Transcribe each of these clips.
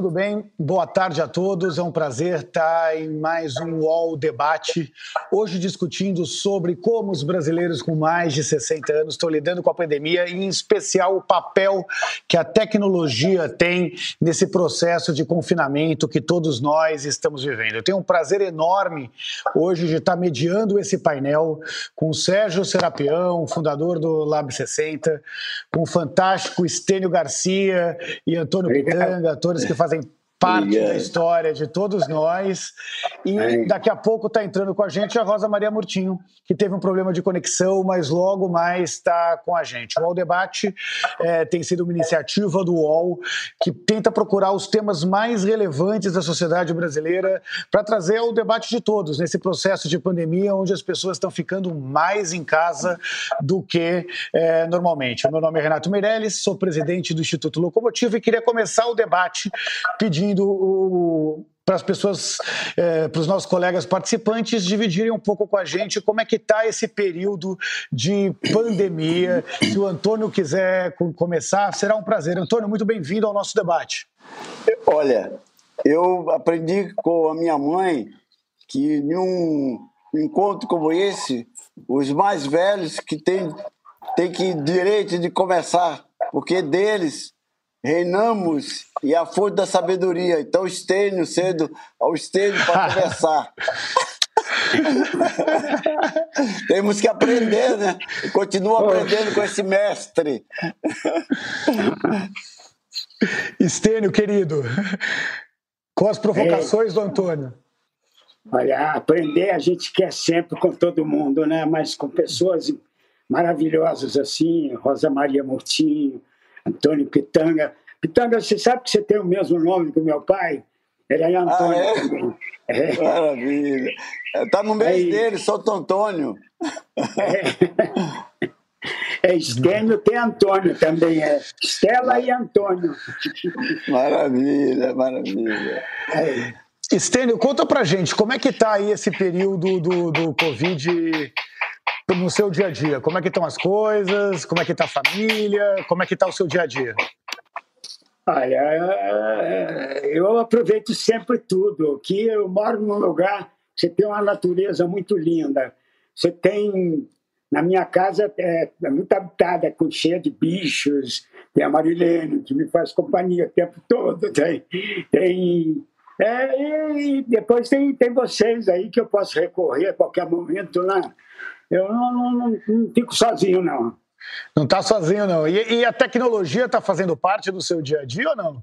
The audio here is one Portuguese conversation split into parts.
tudo bem? Boa tarde a todos. É um prazer estar em mais um UOL Debate. Hoje discutindo sobre como os brasileiros com mais de 60 anos estão lidando com a pandemia e, em especial, o papel que a tecnologia tem nesse processo de confinamento que todos nós estamos vivendo. Eu tenho um prazer enorme hoje de estar mediando esse painel com o Sérgio Serapião, fundador do Lab 60, com o fantástico Estênio Garcia e Antônio Pitanga, atores que fazem think parte da história de todos nós. E daqui a pouco está entrando com a gente a Rosa Maria Murtinho, que teve um problema de conexão, mas logo mais está com a gente. O UOL Debate é, tem sido uma iniciativa do UOL que tenta procurar os temas mais relevantes da sociedade brasileira para trazer ao debate de todos nesse processo de pandemia, onde as pessoas estão ficando mais em casa do que é, normalmente. O meu nome é Renato Meirelles, sou presidente do Instituto Locomotivo e queria começar o debate pedindo pedindo para as pessoas, é, para os nossos colegas participantes, dividirem um pouco com a gente como é que está esse período de pandemia. Se o Antônio quiser começar, será um prazer. Antônio, muito bem-vindo ao nosso debate. Olha, eu aprendi com a minha mãe que em um encontro como esse, os mais velhos que têm, têm que direito de começar, porque deles reinamos e a força da sabedoria. Então, estênio cedo ao estênio para conversar. Temos que aprender, né? Continuo aprendendo com esse mestre. Estênio, querido, com as provocações é. do Antônio. Olha, aprender a gente quer sempre com todo mundo, né? Mas com pessoas maravilhosas assim, Rosa Maria Murtinho, Antônio Pitanga. Pitanga, você sabe que você tem o mesmo nome que o meu pai? Ele é Antônio ah, é? também. É. Maravilha. Está no mês Aí, dele, Santo Antônio. É. É Estênio, tem Antônio também, é Estela e Antônio. Maravilha, maravilha. É. Estênio, conta pra gente, como é que tá aí esse período do, do Covid no seu dia a dia? Como é que estão as coisas? Como é que está a família? Como é que está o seu dia a dia? Olha, é, eu aproveito sempre tudo. Aqui eu moro num lugar você tem uma natureza muito linda. Você tem na minha casa é, é muito habitada, com cheia de bichos. Tem a Marilene que me faz companhia o tempo todo. Tem, tem é, e depois tem, tem vocês aí que eu posso recorrer a qualquer momento lá. Né? Eu não, não, não, não fico sozinho, não. Não está sozinho, não. E, e a tecnologia está fazendo parte do seu dia a dia ou não?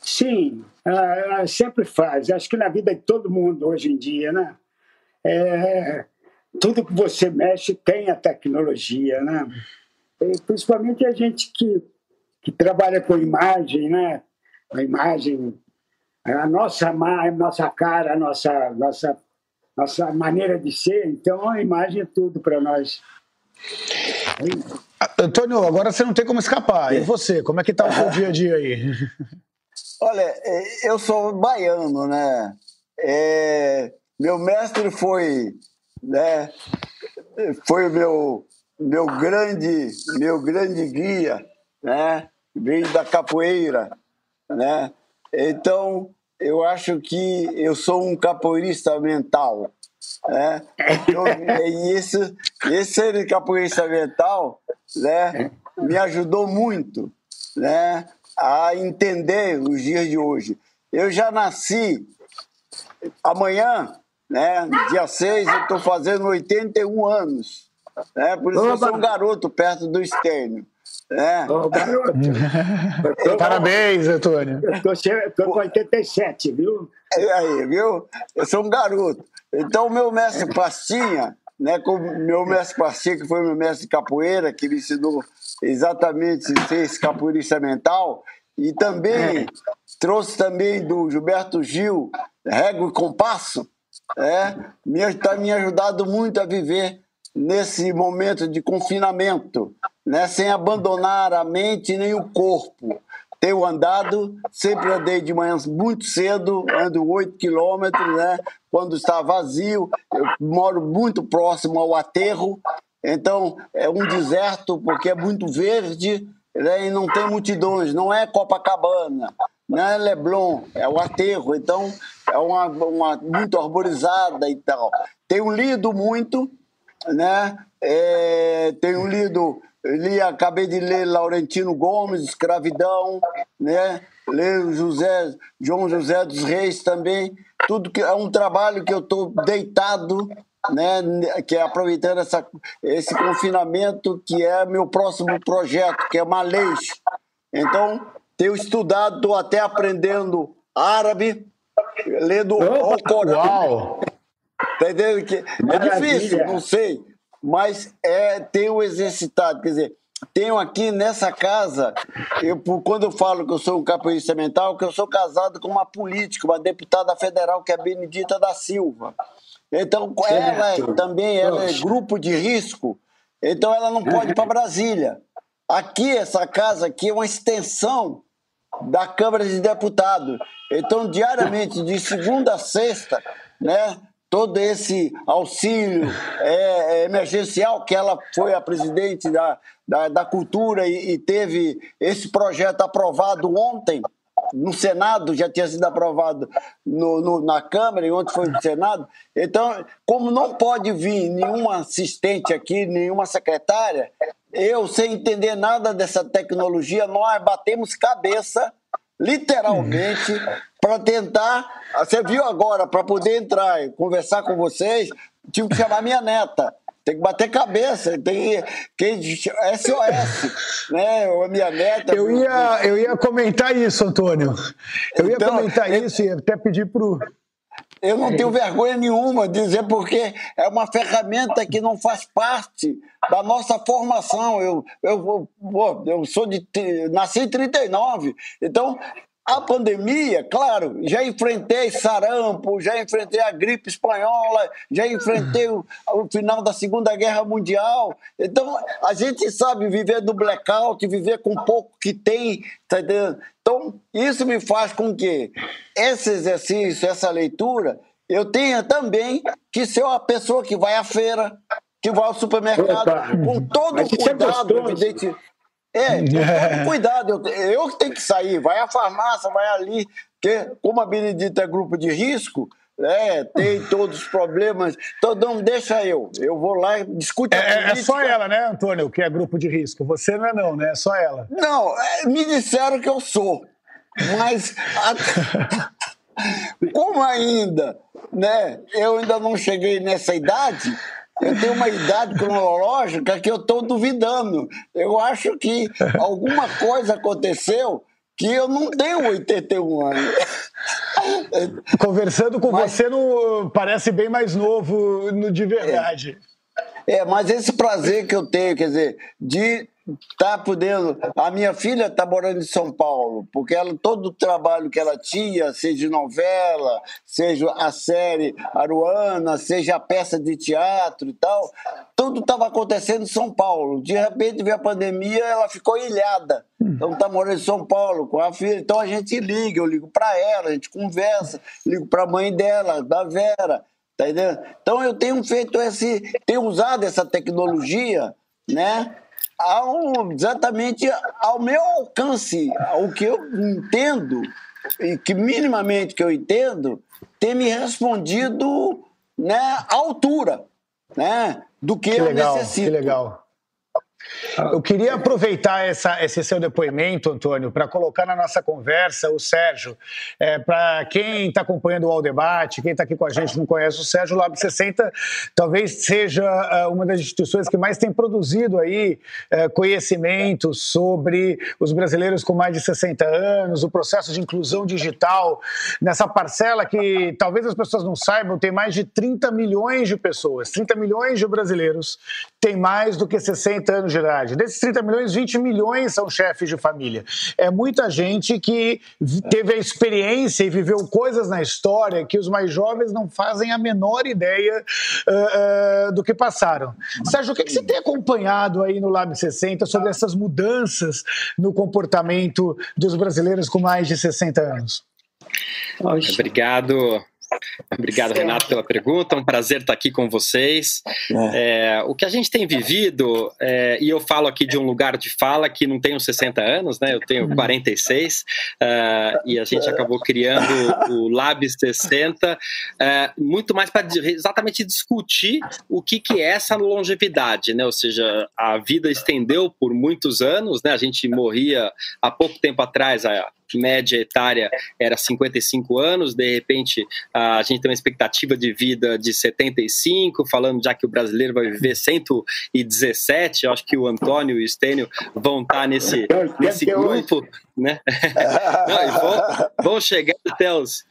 Sim, ela sempre faz. Acho que na vida de todo mundo hoje em dia, né? É, tudo que você mexe tem a tecnologia, né? E principalmente a gente que, que trabalha com imagem, né? A imagem, a nossa, a nossa cara, a nossa, nossa nossa maneira de ser. Então, a imagem é tudo para nós. Antônio, agora você não tem como escapar. E você, como é que tá o seu dia a dia aí? Olha, é, eu sou baiano, né? É, meu mestre foi, né? Foi o meu meu grande meu grande guia, né? Veio da capoeira, né? Então eu acho que eu sou um capoeirista mental. Né? Eu, e esse, esse ser capoeirista mental né, me ajudou muito né, a entender os dias de hoje. Eu já nasci amanhã, né, dia 6, eu estou fazendo 81 anos. Né, por isso eu sou um garoto perto do externo. É. Ô, garoto. Parabéns, Antônio. Estou com 87, viu? É aí, viu? Eu sou um garoto. Então, o meu mestre Pastinha, né, com meu mestre Pastinha, que foi meu mestre de capoeira, que me ensinou exatamente ser esse capoeirista mental, e também é. trouxe também do Gilberto Gil, Régua e Compasso, é, me, tá me ajudado muito a viver nesse momento de confinamento né, sem abandonar a mente nem o corpo. Tenho andado, sempre andei de manhã muito cedo, ando 8 quilômetros, né? Quando está vazio, eu moro muito próximo ao aterro, então é um deserto porque é muito verde, né, e não tem multidões, não é Copacabana, não é Leblon, é o aterro, então é uma, uma muito arborizada e tal. Tenho lido muito, né? É, tenho lido, li, acabei de ler Laurentino Gomes, Escravidão, né? Ler José, João José dos Reis também. Tudo que é um trabalho que eu estou deitado né, que é aproveitando essa, esse confinamento, que é meu próximo projeto, que é Malês. Então, tenho estudado, estou até aprendendo árabe, lendo o Corão. Uau. Tá entendendo? Que é difícil, não sei, mas é, tenho exercitado. Quer dizer, tenho aqui nessa casa, eu, quando eu falo que eu sou um capoeirista mental, que eu sou casado com uma política, uma deputada federal que é Benedita da Silva. Então, certo. ela também ela é grupo de risco, então ela não pode ir para Brasília. Aqui, essa casa aqui é uma extensão da Câmara de Deputados. Então, diariamente, de segunda a sexta, né, todo esse auxílio é, é, emergencial, que ela foi a presidente da, da, da Cultura e, e teve esse projeto aprovado ontem, no Senado, já tinha sido aprovado no, no, na Câmara e ontem foi no Senado. Então, como não pode vir nenhuma assistente aqui, nenhuma secretária, eu, sem entender nada dessa tecnologia, nós batemos cabeça, literalmente, para tentar. Você viu agora, para poder entrar e conversar com vocês, tive que chamar minha neta. Tem que bater cabeça, tem que SOS, né? A minha meta. Eu ia, eu ia comentar isso, Antônio. Eu ia então, comentar eu, isso e até pedir pro. Eu não tenho vergonha nenhuma de dizer porque é uma ferramenta que não faz parte da nossa formação. Eu, eu, eu, eu sou de nasci em 39, então a pandemia, claro, já enfrentei sarampo, já enfrentei a gripe espanhola, já enfrentei o, o, final da Segunda Guerra Mundial. Então, a gente sabe viver do blackout, viver com pouco que tem, tá entendendo? Então, isso me faz com que esse exercício, essa leitura, eu tenha também que ser uma pessoa que vai à feira, que vai ao supermercado, com todo o é cuidado, evidente. É, cuidado, eu, que tenho que sair, vai à farmácia, vai ali, porque como a Benedita é grupo de risco, é, tem todos os problemas. Então, não, deixa eu. Eu vou lá e discuto. É, é, só ela, né, Antônio, que é grupo de risco. Você não é, não, né? É só ela. Não, é, me disseram que eu sou. Mas, como ainda, né, eu ainda não cheguei nessa idade, eu tenho uma idade cronológica que eu estou duvidando. Eu acho que alguma coisa aconteceu que eu não tenho 81 anos. Conversando com mas, você, não, parece bem mais novo no, de verdade. É, é, mas esse prazer que eu tenho, quer dizer, de tá podendo. A minha filha está morando em São Paulo, porque ela, todo o trabalho que ela tinha, seja novela, seja a série Aruana, seja a peça de teatro e tal, tudo estava acontecendo em São Paulo. De repente veio a pandemia, ela ficou ilhada. Então está morando em São Paulo com a filha. Então a gente liga, eu ligo para ela, a gente conversa, ligo para a mãe dela, da Vera. Tá entendendo? Então eu tenho feito esse, tenho usado essa tecnologia, né? Ao, exatamente ao meu alcance, ao que eu entendo, e que minimamente que eu entendo, ter me respondido né, à altura né, do que, que eu legal, necessito. Que legal. Eu queria aproveitar essa, esse seu depoimento, Antônio, para colocar na nossa conversa o Sérgio. É, para quem está acompanhando o Debate, quem está aqui com a gente não conhece o Sérgio, o Lab 60 talvez seja uh, uma das instituições que mais tem produzido aí uh, conhecimento sobre os brasileiros com mais de 60 anos, o processo de inclusão digital, nessa parcela que talvez as pessoas não saibam, tem mais de 30 milhões de pessoas, 30 milhões de brasileiros têm mais do que 60 anos de idade. Desses 30 milhões, 20 milhões são chefes de família. É muita gente que teve a experiência e viveu coisas na história que os mais jovens não fazem a menor ideia uh, uh, do que passaram. Sérgio, o que, que você tem acompanhado aí no Lab 60 sobre essas mudanças no comportamento dos brasileiros com mais de 60 anos? Obrigado Obrigado, Renato, pela pergunta. É um prazer estar aqui com vocês. É. É, o que a gente tem vivido, é, e eu falo aqui de um lugar de fala que não tenho 60 anos, né? Eu tenho 46, uh, e a gente acabou criando o Lab 60, uh, muito mais para exatamente discutir o que, que é essa longevidade, né? Ou seja, a vida estendeu por muitos anos, né? A gente morria há pouco tempo atrás, a média etária era 55 anos, de repente a gente tem uma expectativa de vida de 75, falando já que o brasileiro vai viver 117, eu acho que o Antônio e o Estênio vão estar nesse, nesse grupo, né? Não, vão, vão, chegar até os,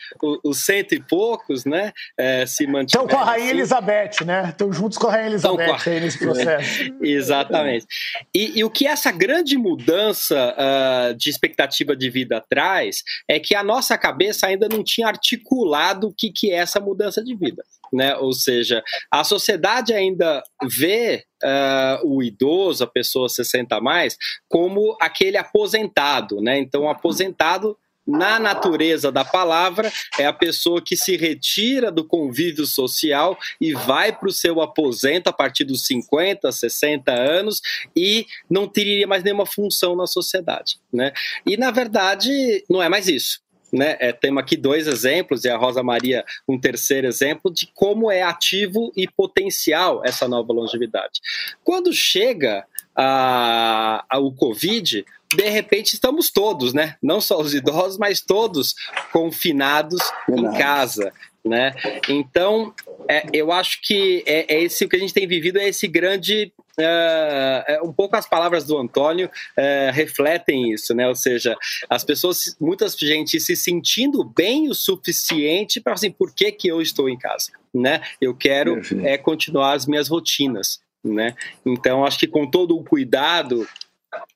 os, cento e poucos, né? É, se Estão com a Rainha assim. Elizabeth, né? Estão juntos com a Rainha Elizabeth a... aí nesse processo. Exatamente. E, e, o que essa grande mudança uh, de expectativa de vida traz é que a nossa cabeça ainda não tinha articulado o que, que é essa mudança de vida. Né? Ou seja, a sociedade ainda vê uh, o idoso, a pessoa 60 a mais, como aquele aposentado, né? Então, aposentado na natureza da palavra, é a pessoa que se retira do convívio social e vai para o seu aposento a partir dos 50, 60 anos e não teria mais nenhuma função na sociedade. Né? E, na verdade, não é mais isso. Né? É, temos aqui dois exemplos, e a Rosa Maria um terceiro exemplo, de como é ativo e potencial essa nova longevidade. Quando chega a, a, o Covid, de repente estamos todos, né? Não só os idosos, mas todos confinados em casa. Né? Então, é, eu acho que é, é, esse o que a gente tem vivido é esse grande é, um pouco as palavras do Antônio é, refletem isso, né? Ou seja, as pessoas, muita gente se sentindo bem o suficiente para assim, por que, que eu estou em casa, né? Eu quero é continuar as minhas rotinas, né? Então, acho que com todo o cuidado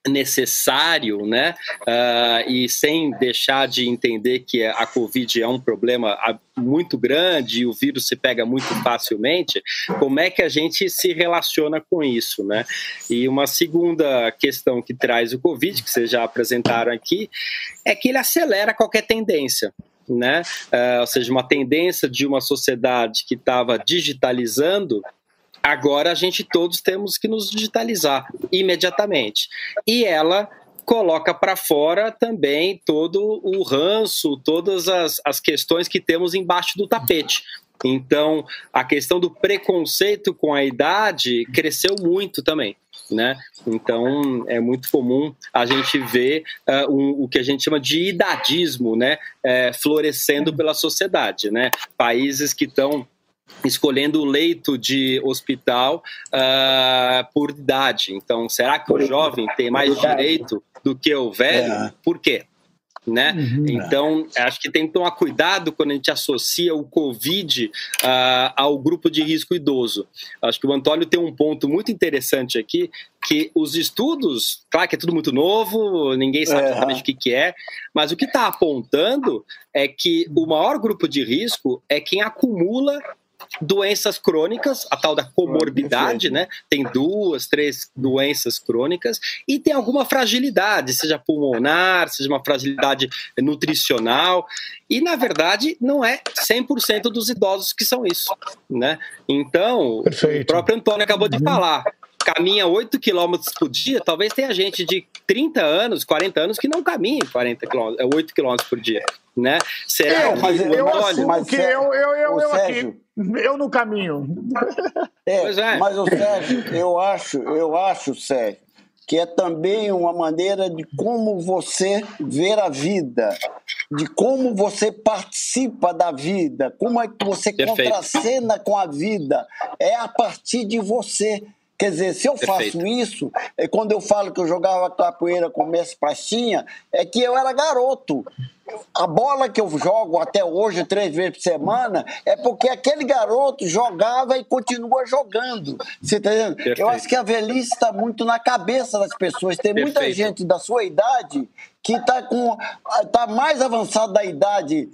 necessário, né? Uh, e sem deixar de entender que a Covid é um problema muito grande e o vírus se pega muito facilmente, como é que a gente se relaciona com isso, né? E uma segunda questão que traz o Covid, que vocês já apresentaram aqui, é que ele acelera qualquer tendência. Né? Uh, ou seja, uma tendência de uma sociedade que estava digitalizando Agora a gente todos temos que nos digitalizar imediatamente. E ela coloca para fora também todo o ranço, todas as, as questões que temos embaixo do tapete. Então, a questão do preconceito com a idade cresceu muito também. Né? Então é muito comum a gente ver uh, um, o que a gente chama de idadismo, né, é, florescendo pela sociedade, né? Países que estão escolhendo o leito de hospital uh, por idade. Então, será que o jovem tem mais direito do que o velho? É. Por quê? Né? Uhum. Então, acho que tem que tomar cuidado quando a gente associa o Covid uh, ao grupo de risco idoso. Acho que o Antônio tem um ponto muito interessante aqui, que os estudos, claro que é tudo muito novo, ninguém sabe exatamente o que, que é, mas o que está apontando é que o maior grupo de risco é quem acumula doenças crônicas, a tal da comorbidade, né? Tem duas, três doenças crônicas e tem alguma fragilidade, seja pulmonar, seja uma fragilidade nutricional. E, na verdade, não é 100% dos idosos que são isso, né? Então, Perfeito. o próprio Antônio acabou de uhum. falar, caminha 8 quilômetros por dia, talvez tenha gente de 30 anos, 40 anos que não caminha 40 quilômetros, 8 quilômetros por dia, né? Será eu, mas eu, eu assumo que eu, eu, eu, eu aqui, eu no caminho. É, é, mas o Sérgio, eu acho, eu acho, Sérgio, que é também uma maneira de como você ver a vida, de como você participa da vida, como é que você Perfeito. contracena com a vida. É a partir de você. Quer dizer, se eu Perfeito. faço isso, é quando eu falo que eu jogava capoeira com Messi Pastinha, é que eu era garoto. A bola que eu jogo até hoje, três vezes por semana, é porque aquele garoto jogava e continua jogando. Você tá entendendo? Perfeito. Eu acho que a velhice está muito na cabeça das pessoas. Tem Perfeito. muita gente da sua idade que está com tá mais avançado da idade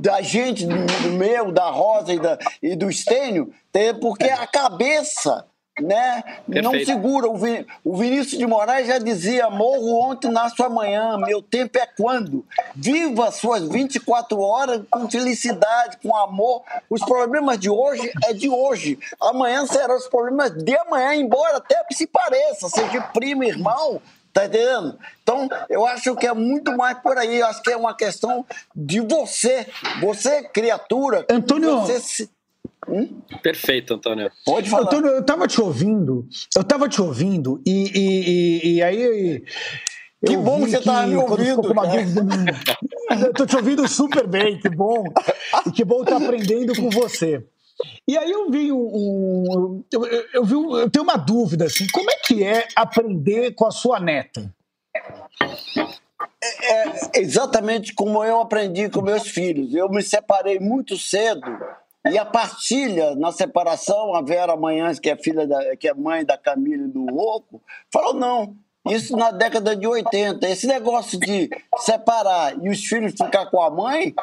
da gente, do meu, da Rosa e, da, e do Estênio, porque a cabeça né? Não segura. O, Vin... o Vinícius de Moraes já dizia: morro ontem, nasço amanhã. Meu tempo é quando? Viva suas 24 horas com felicidade, com amor. Os problemas de hoje é de hoje. Amanhã serão os problemas de amanhã, embora até se pareça, seja primo, irmão. Tá entendendo? Então, eu acho que é muito mais por aí. Eu acho que é uma questão de você. Você, criatura. Antônio. Você se Hum? Perfeito, Antônio. Pode falar. Antônio, eu estava te ouvindo, eu estava te ouvindo, e, e, e, e aí. Que bom que você estava me ouvindo. eu tô te ouvindo super bem, que bom. E que bom estar aprendendo com você. E aí eu vi um. um eu, eu, vi um, eu tenho uma dúvida, assim, como é que é aprender com a sua neta? É, é exatamente como eu aprendi com meus filhos. Eu me separei muito cedo e a partilha na separação, a Vera Manhães, que é filha da, que é mãe da Camila e do Oco, falou não. Isso na década de 80. Esse negócio de separar e os filhos ficar com a mãe,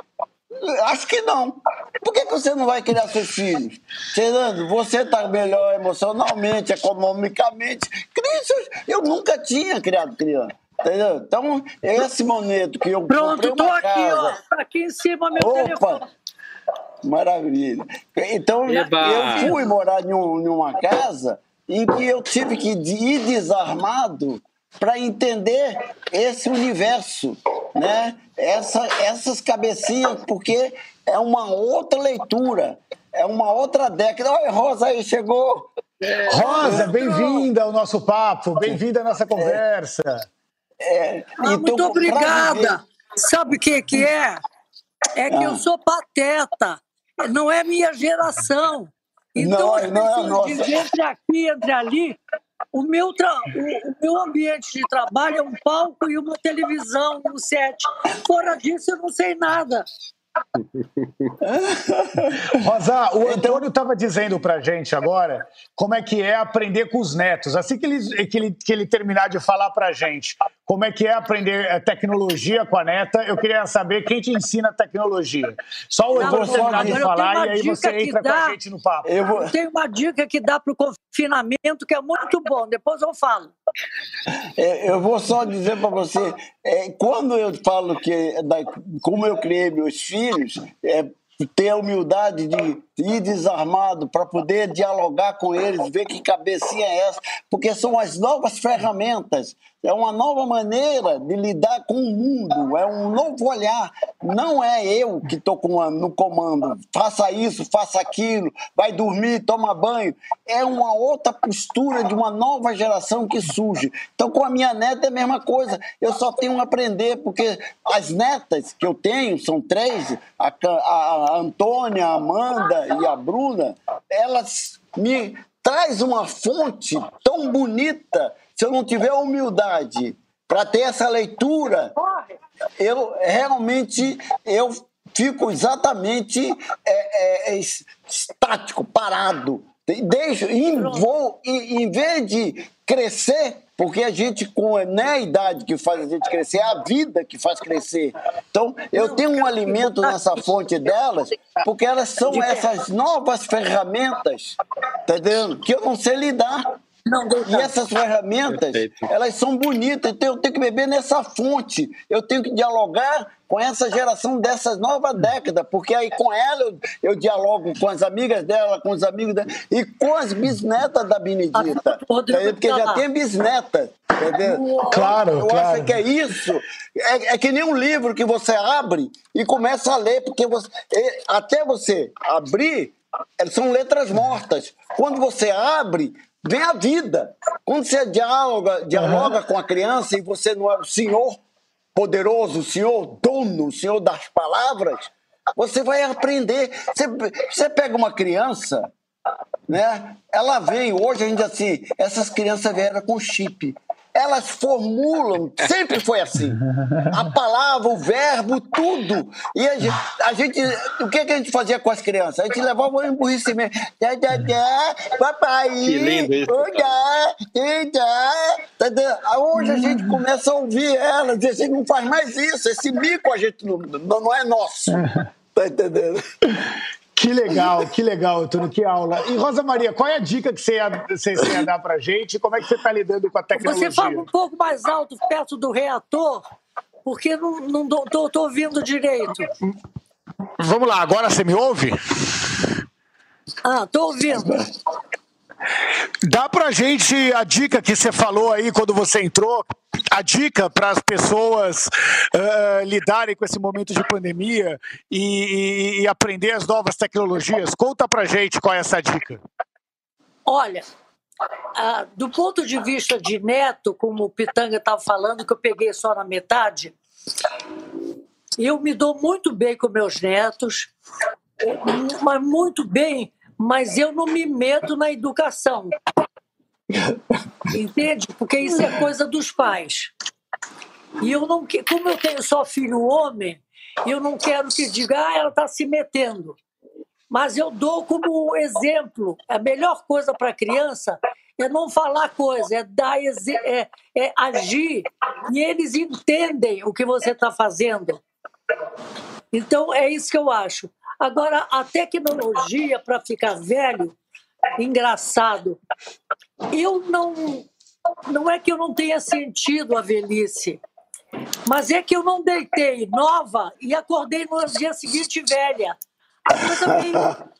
acho que não. Por que, que você não vai criar seus filhos? Fernando, você está melhor emocionalmente, economicamente. Eu nunca tinha criado criança. Entendeu? Então, esse momento que eu Pronto, estou aqui, casa... ó. Tá aqui em cima meu Opa, telefone. Maravilha. Então, Eba. eu fui morar em, um, casa em que eu tive que ir desarmado para entender esse universo, né? Essa, essas cabecinhas, porque é uma outra leitura, é uma outra década. Olha, Rosa aí chegou. É, Rosa, bem-vinda ao nosso papo, bem-vinda à nossa conversa. É, é, ah, então, muito obrigada. Sabe o que, que é? É que ah. eu sou pateta não é minha geração. Então, não, as pessoas não é dizem entre aqui, entre ali, o meu, tra... o, o, meu ambiente de trabalho é um palco e uma televisão, um set. Fora disso, eu não sei nada. Rosa, o então- Antônio estava dizendo para gente agora como é que é aprender com os netos. Assim que ele, que ele, que ele terminar de falar para gente como é que é aprender eh, tecnologia com a neta, eu queria saber quem te ensina tecnologia. Só o terminar de falar e aí você entra dá, com a gente no papo. Eu vou... tenho uma dica que dá para o confinamento que é muito bom, depois eu falo. É, eu vou só dizer para você, é, quando eu falo que da, como eu criei meus filhos, é, ter a humildade de ir desarmado para poder dialogar com eles, ver que cabecinha é essa, porque são as novas ferramentas é uma nova maneira de lidar com o mundo, é um novo olhar. Não é eu que estou no comando, faça isso, faça aquilo, vai dormir, toma banho. É uma outra postura de uma nova geração que surge. Então, com a minha neta é a mesma coisa. Eu só tenho a aprender, porque as netas que eu tenho, são três, a, a Antônia, a Amanda e a Bruna, elas me traz uma fonte tão bonita se eu não tiver humildade para ter essa leitura, eu realmente eu fico exatamente é, é, é estático, parado. Deixo, em, vou, em, em vez de crescer, porque a gente, com não é a idade que faz a gente crescer, é a vida que faz crescer. Então, eu tenho um alimento nessa fonte delas, porque elas são essas novas ferramentas, tá entendendo? Que eu não sei lidar. Não, e essas ferramentas, Perfeito. elas são bonitas, então eu tenho que beber nessa fonte. Eu tenho que dialogar com essa geração dessas nova década, porque aí com ela eu, eu, dialogo com as amigas dela, com os amigos dela e com as bisnetas da Benedita. Porque já tem bisneta. Entendeu? Claro, eu claro. acho que é isso. É, é, que nem um livro que você abre e começa a ler, porque você, até você abrir, são letras mortas. Quando você abre, vem a vida. Quando você dialoga, dialoga uhum. com a criança e você não é o senhor poderoso, o senhor dono, o senhor das palavras, você vai aprender. Você, você pega uma criança, né? Ela vem, hoje a gente assim, essas crianças vieram com chip elas formulam, sempre foi assim. A palavra, o verbo, tudo. E a gente, a gente o que, que a gente fazia com as crianças? A gente levava um emburrecimento. Papai, que lindo isso. Hoje a gente começa a ouvir elas e a gente não faz mais isso. Esse mico a gente não, não é nosso. Tá entendendo? Que legal, que legal, Antônio, que aula. E Rosa Maria, qual é a dica que você ia, você ia dar para gente? Como é que você está lidando com a tecnologia? Você fala um pouco mais alto, perto do reator, porque não, não tô, tô ouvindo direito. Vamos lá, agora você me ouve? Ah, tô ouvindo. Dá pra gente a dica que você falou aí quando você entrou, a dica para as pessoas uh, lidarem com esse momento de pandemia e, e, e, aprender as novas tecnologias. Conta pra gente qual é essa dica. Olha, uh, do ponto de vista de neto, como o Pitanga estava falando, que eu peguei só na metade, eu me dou muito bem com meus netos, mas muito bem mas eu não me meto na educação. Entende? Porque isso é coisa dos pais. E eu não como eu tenho só filho homem, eu não quero que diga, ah, ela está se metendo. Mas eu dou como exemplo, a melhor coisa para a criança é não falar coisa, é dar é, é agir e eles entendem o que você está fazendo. Então é isso que eu acho. Agora, a tecnologia para ficar velho, engraçado, eu não. Não é que eu não tenha sentido a velhice, mas é que eu não deitei nova e acordei no dia seguinte velha. Meio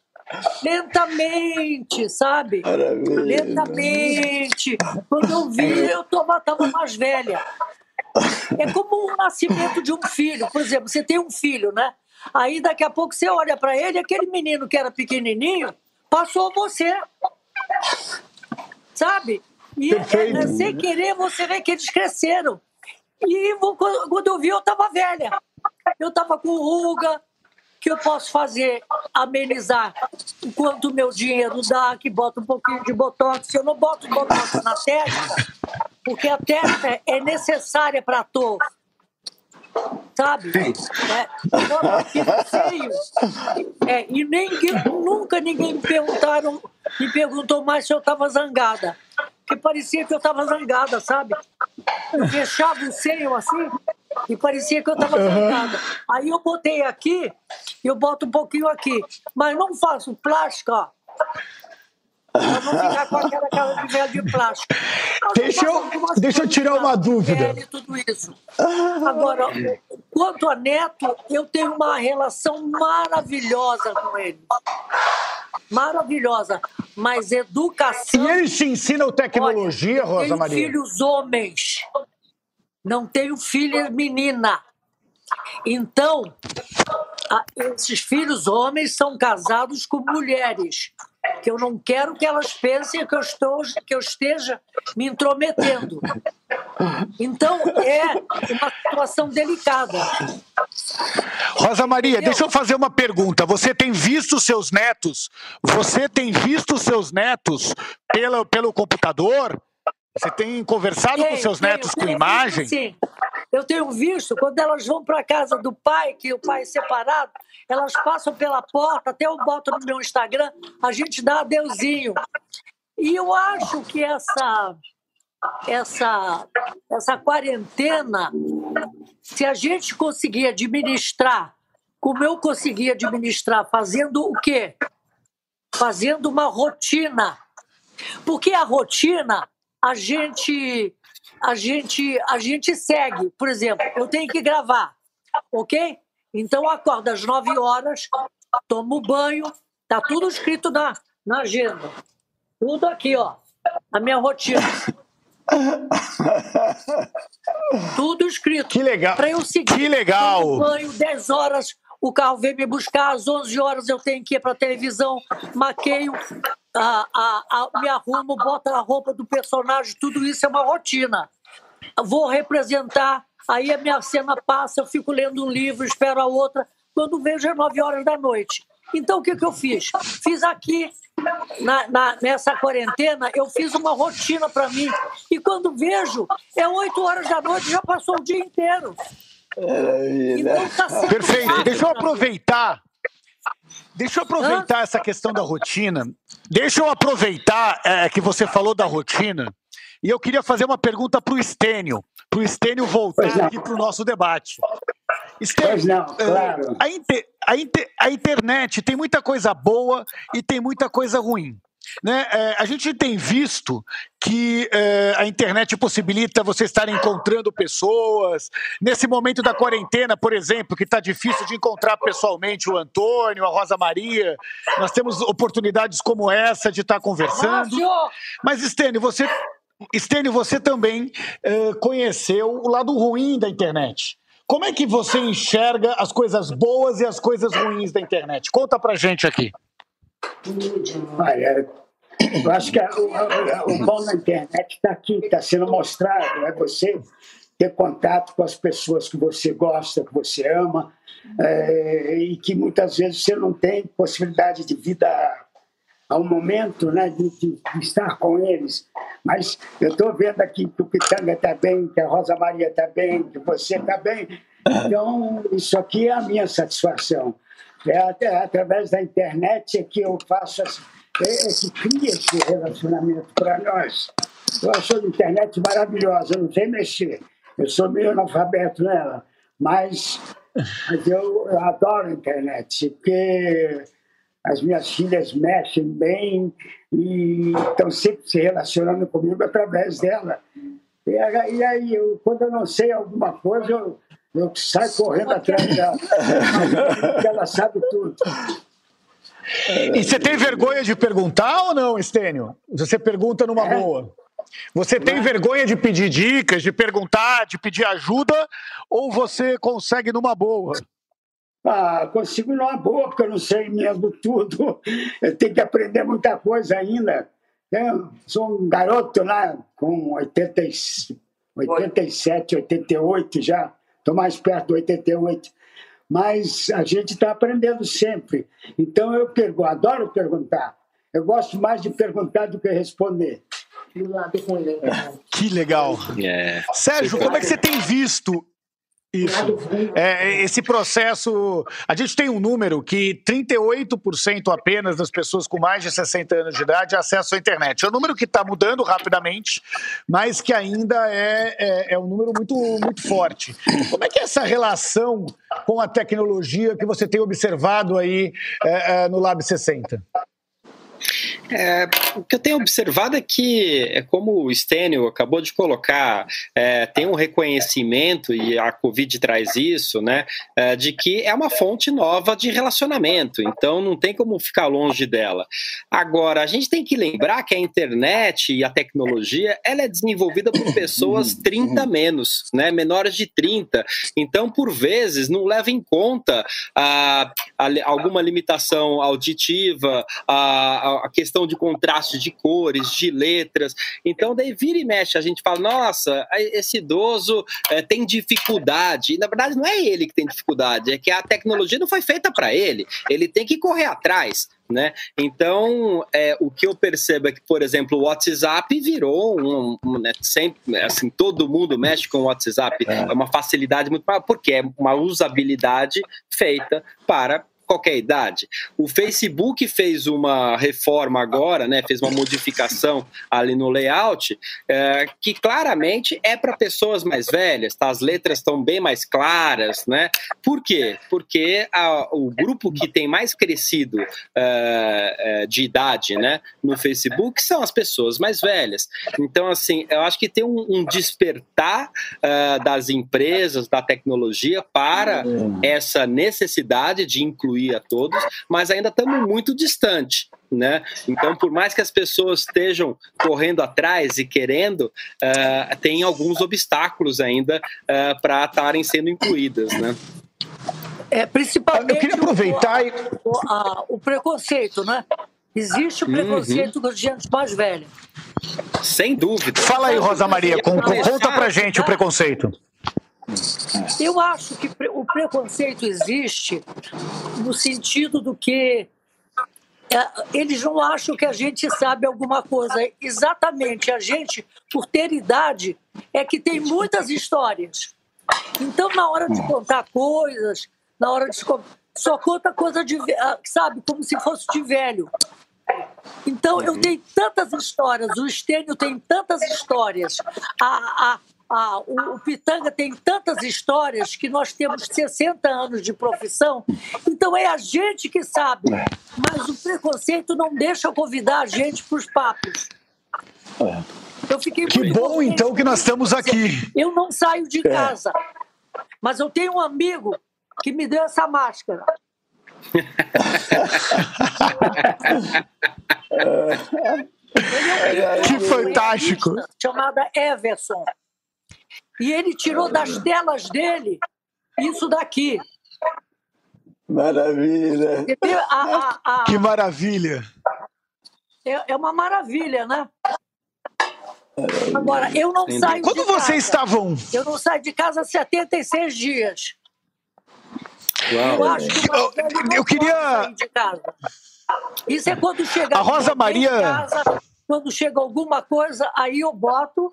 lentamente, sabe? Maravilha. Lentamente. Quando eu vi, eu estava mais velha. É como o nascimento de um filho. Por exemplo, você tem um filho, né? Aí daqui a pouco você olha para ele, aquele menino que era pequenininho, passou você. Sabe? E é, sem querer você vê que eles cresceram. E quando eu vi, eu estava velha. Eu estava com ruga, que eu posso fazer amenizar enquanto o meu dinheiro dá, que bota um pouquinho de botox. Eu não boto botox na testa, porque a testa é necessária para ator sabe? É. É, e ninguém, nunca ninguém me perguntaram, me perguntou mais se eu estava zangada. Porque parecia que eu estava zangada, sabe? Eu fechava o seio assim e parecia que eu estava zangada. Aí eu botei aqui, eu boto um pouquinho aqui. Mas não faço plástico, Pra não ficar com aquela cara de velho de plástico. deixa eu, deixa eu tirar uma dúvida. tudo isso. Agora, quanto a neto, eu tenho uma relação maravilhosa com ele. Maravilhosa. Mas educação. E eles te ensinam tecnologia, olha, Rosa tenho Maria? filhos homens. Não tenho filha menina. Então, esses filhos homens são casados com mulheres que eu não quero que elas pensem que eu, estou, que eu esteja me intrometendo. Então, é uma situação delicada. Rosa Maria, Entendeu? deixa eu fazer uma pergunta. Você tem visto seus netos? Você tem visto seus netos pelo, pelo computador? Você tem conversado tenho, com seus netos tenho, com imagem? Sim. Eu tenho visto, quando elas vão para casa do pai, que o pai é separado, elas passam pela porta, até eu boto no meu Instagram, a gente dá adeuzinho. E eu acho que essa, essa, essa quarentena, se a gente conseguir administrar, como eu consegui administrar, fazendo o quê? Fazendo uma rotina. Porque a rotina, a gente, a gente, a gente segue. Por exemplo, eu tenho que gravar, ok? Então eu acordo às 9 horas, tomo banho, tá tudo escrito na, na agenda. Tudo aqui, ó. A minha rotina. tudo escrito. Que legal. Para eu seguir. Que legal. Banho, 10 horas, o carro vem me buscar, às 11 horas eu tenho que ir para a televisão, maqueio, a, a, a, me arrumo, boto a roupa do personagem, tudo isso é uma rotina. Vou representar Aí a minha cena passa, eu fico lendo um livro, espero a outra. Quando vejo é nove horas da noite. Então o que, que eu fiz? Fiz aqui, na, na, nessa quarentena, eu fiz uma rotina para mim. E quando vejo, é oito horas da noite, já passou o dia inteiro. Tá Perfeito. Deixa eu aproveitar. Deixa eu aproveitar Hã? essa questão da rotina. Deixa eu aproveitar é, que você falou da rotina e eu queria fazer uma pergunta para o Estênio, para o Estênio voltar aqui para o nosso debate. Estênio, não, claro. a, inter, a, inter, a internet tem muita coisa boa e tem muita coisa ruim. Né? É, a gente tem visto que é, a internet possibilita você estar encontrando pessoas. Nesse momento da quarentena, por exemplo, que está difícil de encontrar pessoalmente o Antônio, a Rosa Maria, nós temos oportunidades como essa de estar conversando. Mas, Estênio, você, Estênio, você também é, conheceu o lado ruim da internet. Como é que você enxerga as coisas boas e as coisas ruins da internet? Conta pra gente aqui. Olha, eu acho que o, o bom da internet está aqui, está sendo mostrado. É você ter contato com as pessoas que você gosta, que você ama, é, e que muitas vezes você não tem possibilidade de vida ao momento né, de, de estar com eles. Mas eu estou vendo aqui que o Pitanga está bem, que a Rosa Maria está bem, que você está bem. Então, isso aqui é a minha satisfação. É até através da internet é que eu faço, é, é que cria esse relacionamento para nós. Eu acho a internet maravilhosa, eu não sei mexer. Eu sou meio analfabeto nela, mas, mas eu, eu adoro a internet, porque as minhas filhas mexem bem e estão sempre se relacionando comigo através dela. E, e aí, eu, quando eu não sei alguma coisa, eu, eu saio correndo atrás dela. porque ela sabe tudo. E você tem vergonha de perguntar ou não, Estênio? Você pergunta numa é. boa. Você tem vergonha de pedir dicas, de perguntar, de pedir ajuda, ou você consegue numa boa? Ah, consigo numa boa, porque eu não sei mesmo tudo. Eu tenho que aprender muita coisa ainda. Eu sou um garoto lá com 80, 87, 88 já. Estou mais perto do 88. Mas a gente está aprendendo sempre. Então eu pergunto, adoro perguntar. Eu gosto mais de perguntar do que responder. Que legal. Yeah. É. Sérgio, como é que você tem visto isso. É, é, esse processo. A gente tem um número que 38% apenas das pessoas com mais de 60 anos de idade acessam a internet. É um número que está mudando rapidamente, mas que ainda é, é, é, um número muito, muito forte. Como é que é essa relação com a tecnologia que você tem observado aí é, é no Lab 60? É, o que eu tenho observado é que, é como o Stênio acabou de colocar, é, tem um reconhecimento, e a Covid traz isso, né, é, de que é uma fonte nova de relacionamento, então não tem como ficar longe dela. Agora, a gente tem que lembrar que a internet e a tecnologia, ela é desenvolvida por pessoas 30 menos, né, menores de 30, então, por vezes, não leva em conta a, a alguma limitação auditiva, a, a questão questão de contraste de cores, de letras. Então, daí vira e mexe, a gente fala, nossa, esse idoso é, tem dificuldade. E, na verdade, não é ele que tem dificuldade, é que a tecnologia não foi feita para ele. Ele tem que correr atrás. Né? Então, é, o que eu percebo é que, por exemplo, o WhatsApp virou um, um né, sempre, assim, todo mundo mexe com o WhatsApp, é, é uma facilidade muito maior, porque é uma usabilidade feita para qualquer idade. O Facebook fez uma reforma agora, né, fez uma modificação ali no layout, é, que claramente é para pessoas mais velhas, tá? as letras estão bem mais claras. Né? Por quê? Porque a, o grupo que tem mais crescido é, é, de idade né, no Facebook são as pessoas mais velhas. Então, assim, eu acho que tem um, um despertar é, das empresas, da tecnologia para essa necessidade de incluir incluir a todos, mas ainda estamos muito distante. Né? Então, por mais que as pessoas estejam correndo atrás e querendo, uh, tem alguns obstáculos ainda uh, para estarem sendo incluídas. Né? É, principalmente Eu queria aproveitar o, e... o, a, o preconceito, né? Existe o preconceito uhum. com gente mais velha. Sem dúvida. Fala aí, Rosa Maria, com, conta pra gente o preconceito. Eu acho que o preconceito existe no sentido do que é, eles não acham que a gente sabe alguma coisa. Exatamente, a gente, por ter idade, é que tem muitas histórias. Então, na hora de contar coisas, na hora de só conta coisa de, ah, sabe, como se fosse de velho. Então, eu tenho tantas histórias, o Estênio tem tantas histórias. A, a, ah, o, o, Pitanga tem tantas histórias que nós temos 60 anos de profissão, então é a gente que sabe, mas o preconceito não deixa convidar a gente para os papos. É. Eu fiquei que bom, então, que nós estamos aqui. Eu não saio de é. casa, mas eu tenho um amigo que me deu essa máscara. que fantástico! Chamada Everson. E ele tirou das telas dele isso daqui. Maravilha! A, a, a... Que maravilha! É, é uma maravilha, né? Agora, eu não Entendi. saio Quando de casa. vocês estavam? Eu não saio de casa há 76 dias. Uau. Eu acho que eu, eu queria. Isso é quando chega. A Rosa Maria. Casa, quando chega alguma coisa, aí eu boto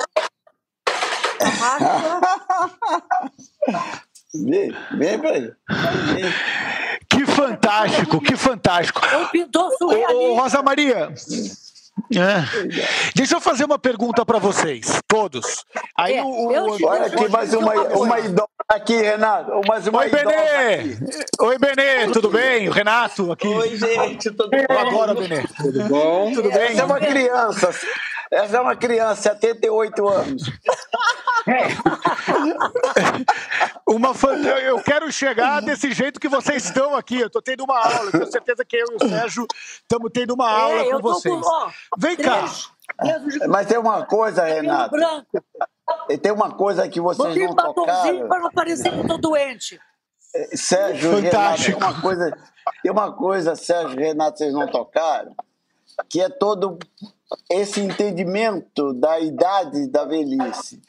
Vem, vem, velho. Que fantástico, que fantástico. É um pintor surrealista. Ô, Rosa Maria, é. Deixa eu fazer uma pergunta para vocês, todos. Aí é, o, o, Olha aqui mais uma, uma idosa aqui, Renato. Mais uma Oi, Benê! Oi, Benê, tudo bem? O Renato aqui. Oi, gente, tudo bem? Agora, Benê. Tudo bom? Tudo bem? Essa é uma criança. Essa é uma criança, 78 anos. uma Eu quero chegar desse jeito que vocês estão aqui. Eu estou tendo uma aula. Tenho certeza que eu e o Sérgio estamos tendo uma aula é, com vocês. Com, ó, Vem cá. Mas tem uma coisa, Renato. E tem uma coisa que vocês não tocaram. para não parecer que eu estou doente. É, Sérgio, Fantástico. Renato, tem uma coisa, tem uma coisa, Sérgio, Renato, vocês não tocaram, que é todo esse entendimento da idade da velhice.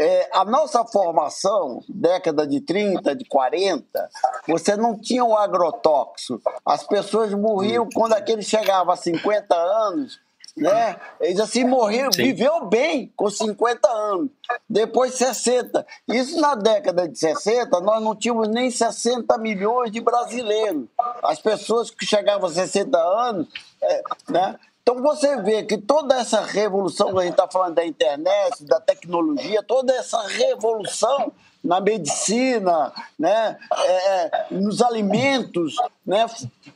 É, a nossa formação, década de 30, de 40, você não tinha o agrotóxico. As pessoas morriam quando aquele chegava a 50 anos, né? Eles assim morreram, Sim. viveu bem com 50 anos, depois 60. Isso na década de 60, nós não tínhamos nem 60 milhões de brasileiros. As pessoas que chegavam a 60 anos, é, né? Então você vê que toda essa revolução que a gente está falando da internet, da tecnologia, toda essa revolução na medicina, né, é, é, nos alimentos, né,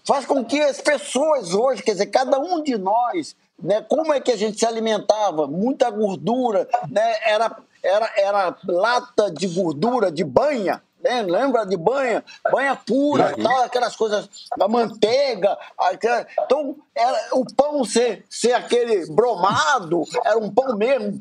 faz com que as pessoas hoje, quer dizer, cada um de nós, né, como é que a gente se alimentava? Muita gordura, né, era, era, era lata de gordura, de banha, né? lembra de banha, banha pura, uhum. tal, aquelas coisas, a manteiga, aquela... então era, o pão ser, ser aquele bromado, era um pão mesmo,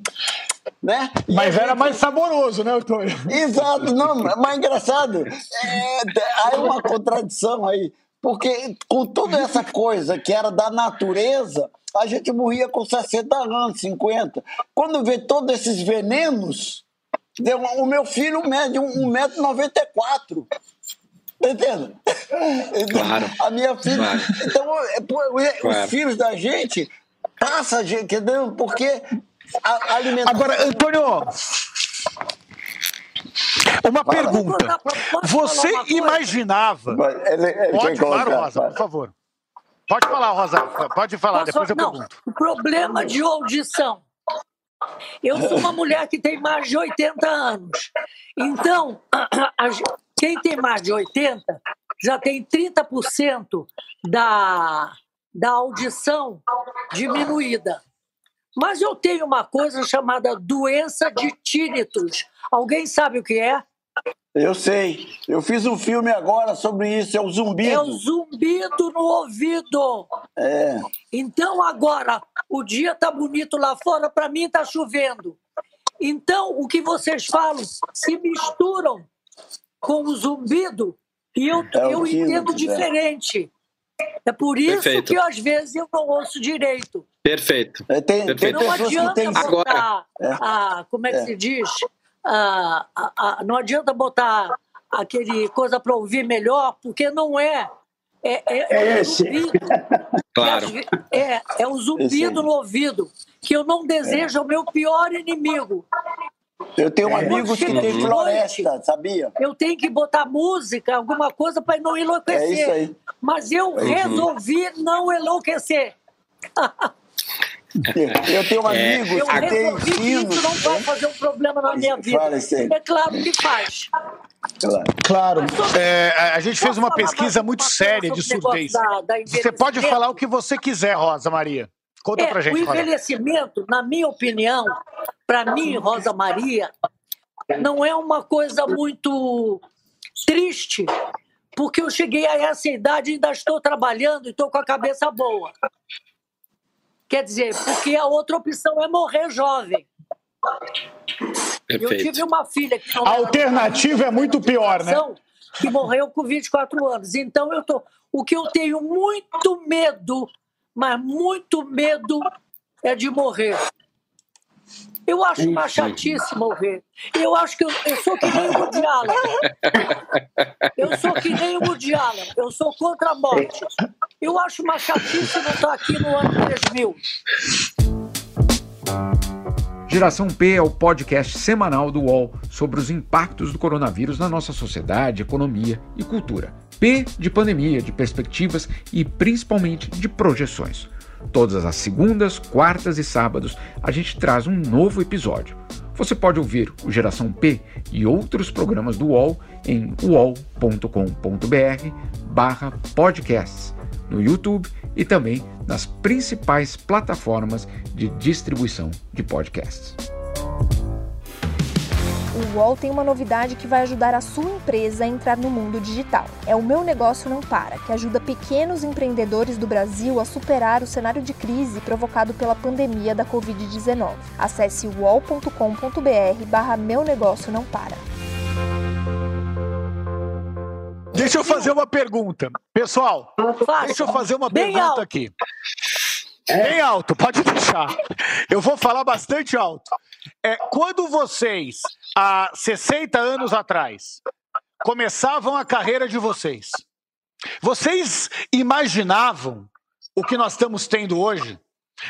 né? Mas era mais saboroso, né, Antônio? Exato, não, mas engraçado, é, há uma contradição aí, porque com toda essa coisa que era da natureza, a gente morria com 60 anos, 50. Quando vê todos esses venenos, o meu filho mede 1,94m. Tá entendendo? Claro. A minha filha. Claro. Então, é, claro. os filhos da gente passa, entendeu? Porque a alimentação. Agora, Antônio, uma pergunta. Você imaginava. Ele, ele Pode falar, Rosa, por favor. Pode falar, Rosa. Pode falar, depois eu não, pergunto. O problema de audição eu sou uma mulher que tem mais de 80 anos. Então, quem tem mais de 80 já tem 30% da, da audição diminuída. Mas eu tenho uma coisa chamada doença de tinnitus. Alguém sabe o que é? Eu sei. Eu fiz um filme agora sobre isso, é o zumbido. É o zumbido no ouvido. É. Então agora, o dia tá bonito lá fora, para mim tá chovendo. Então, o que vocês falam se misturam com o zumbido e eu, é eu entendo diferente. É por isso Perfeito. que às vezes eu não ouço direito. Perfeito. É, tem, Perfeito. Tem não adianta tem... botar Agora, a, como é que é. se diz? Ah, ah, não adianta botar aquele coisa para ouvir melhor, porque não é. É, é, é, é esse. claro. É, é o zumbido no ouvido, que eu não desejo é. o meu pior inimigo. Eu tenho é. amigos que têm floresta, sabia? Eu tenho que botar música, alguma coisa para não enlouquecer. É isso aí. Mas eu resolvi não enlouquecer. Eu tenho é, amigos eu que têm filhos. Isso não vai fazer um problema na minha vida. É claro que faz. Claro. É, a gente fez uma pesquisa muito séria de surdez. Você pode falar o que você quiser, Rosa Maria. Conta é, pra gente. O envelhecimento, na minha opinião, para mim, Rosa Maria, não é uma coisa muito triste, porque eu cheguei a essa idade e ainda estou trabalhando e estou com a cabeça boa. Quer dizer, porque a outra opção é morrer jovem. Perfeito. Eu tive uma filha que não A alternativa é muito pior, né? Que morreu com 24 anos. Então eu tô. O que eu tenho muito medo, mas muito medo é de morrer. Eu acho uma chatice morrer. Eu acho que eu, eu sou que nem o Woody Allen. Eu sou que nem o Woody Allen. Eu sou contra a morte. Eu acho uma chatice não estar aqui no ano 3000. Geração P é o podcast semanal do UOL sobre os impactos do coronavírus na nossa sociedade, economia e cultura. P de pandemia, de perspectivas e principalmente de projeções. Todas as segundas, quartas e sábados a gente traz um novo episódio. Você pode ouvir o Geração P e outros programas do UOL em uol.com.br/podcasts no YouTube e também nas principais plataformas de distribuição de podcasts. O UOL tem uma novidade que vai ajudar a sua empresa a entrar no mundo digital. É o Meu Negócio Não Para, que ajuda pequenos empreendedores do Brasil a superar o cenário de crise provocado pela pandemia da Covid-19. Acesse uol.com.br barra Meu Negócio Não Para. Deixa eu fazer uma pergunta. Pessoal, deixa eu fazer uma Bem pergunta alto. aqui. Bem alto, pode deixar. Eu vou falar bastante alto. É, quando vocês, há 60 anos atrás, começavam a carreira de vocês, vocês imaginavam o que nós estamos tendo hoje?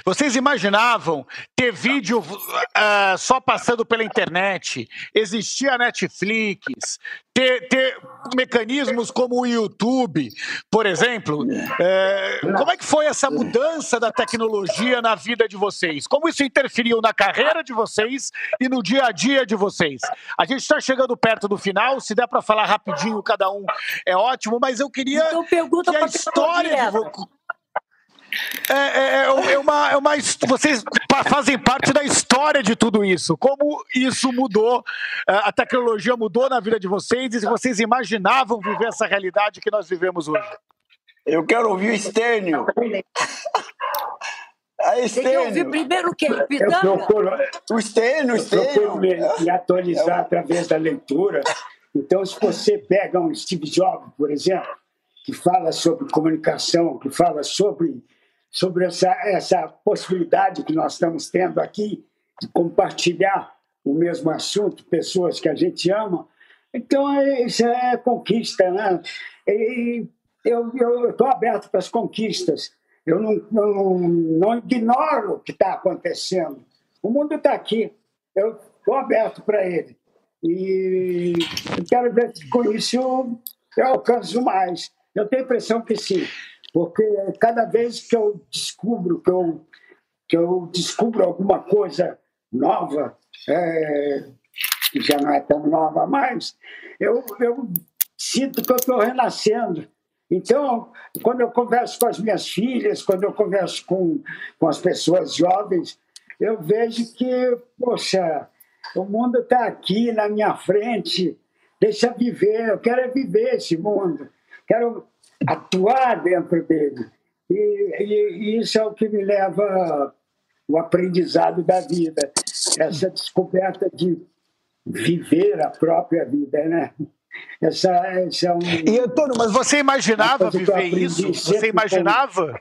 Vocês imaginavam ter vídeo uh, só passando pela internet, existir a Netflix, ter, ter mecanismos como o YouTube, por exemplo? Uh, como é que foi essa mudança da tecnologia na vida de vocês? Como isso interferiu na carreira de vocês e no dia a dia de vocês? A gente está chegando perto do final, se der para falar rapidinho cada um é ótimo, mas eu queria então, que a história de é, é, é, é, uma, é uma. Vocês fazem parte da história de tudo isso. Como isso mudou, é, a tecnologia mudou na vida de vocês e se vocês imaginavam viver essa realidade que nós vivemos hoje. Eu quero ouvir o Estênio. A Estênio. Tem que ouvir primeiro o quê? Pitanga? O Estênio, o Estênio. me, me atualizar é através da leitura. Então, se você pega um Steve Jobs, por exemplo, que fala sobre comunicação, que fala sobre sobre essa, essa possibilidade que nós estamos tendo aqui de compartilhar o mesmo assunto, pessoas que a gente ama. Então, é, isso é conquista, né? E eu estou aberto para as conquistas. Eu não, não, não ignoro o que está acontecendo. O mundo está aqui. Eu estou aberto para ele. E quero ver se com isso eu alcanço mais. Eu tenho a impressão que sim. Porque cada vez que eu descubro que eu, que eu descubro alguma coisa nova, é, que já não é tão nova mais, eu, eu sinto que eu estou renascendo. Então, quando eu converso com as minhas filhas, quando eu converso com, com as pessoas jovens, eu vejo que, poxa, o mundo está aqui na minha frente, deixa viver, eu quero é viver esse mundo, quero atuar dentro dele. E, e, isso é o que me leva o aprendizado da vida, essa descoberta de viver a própria vida, né? Essa, essa é um... E Antônio, mas você imaginava viver isso? Você imaginava?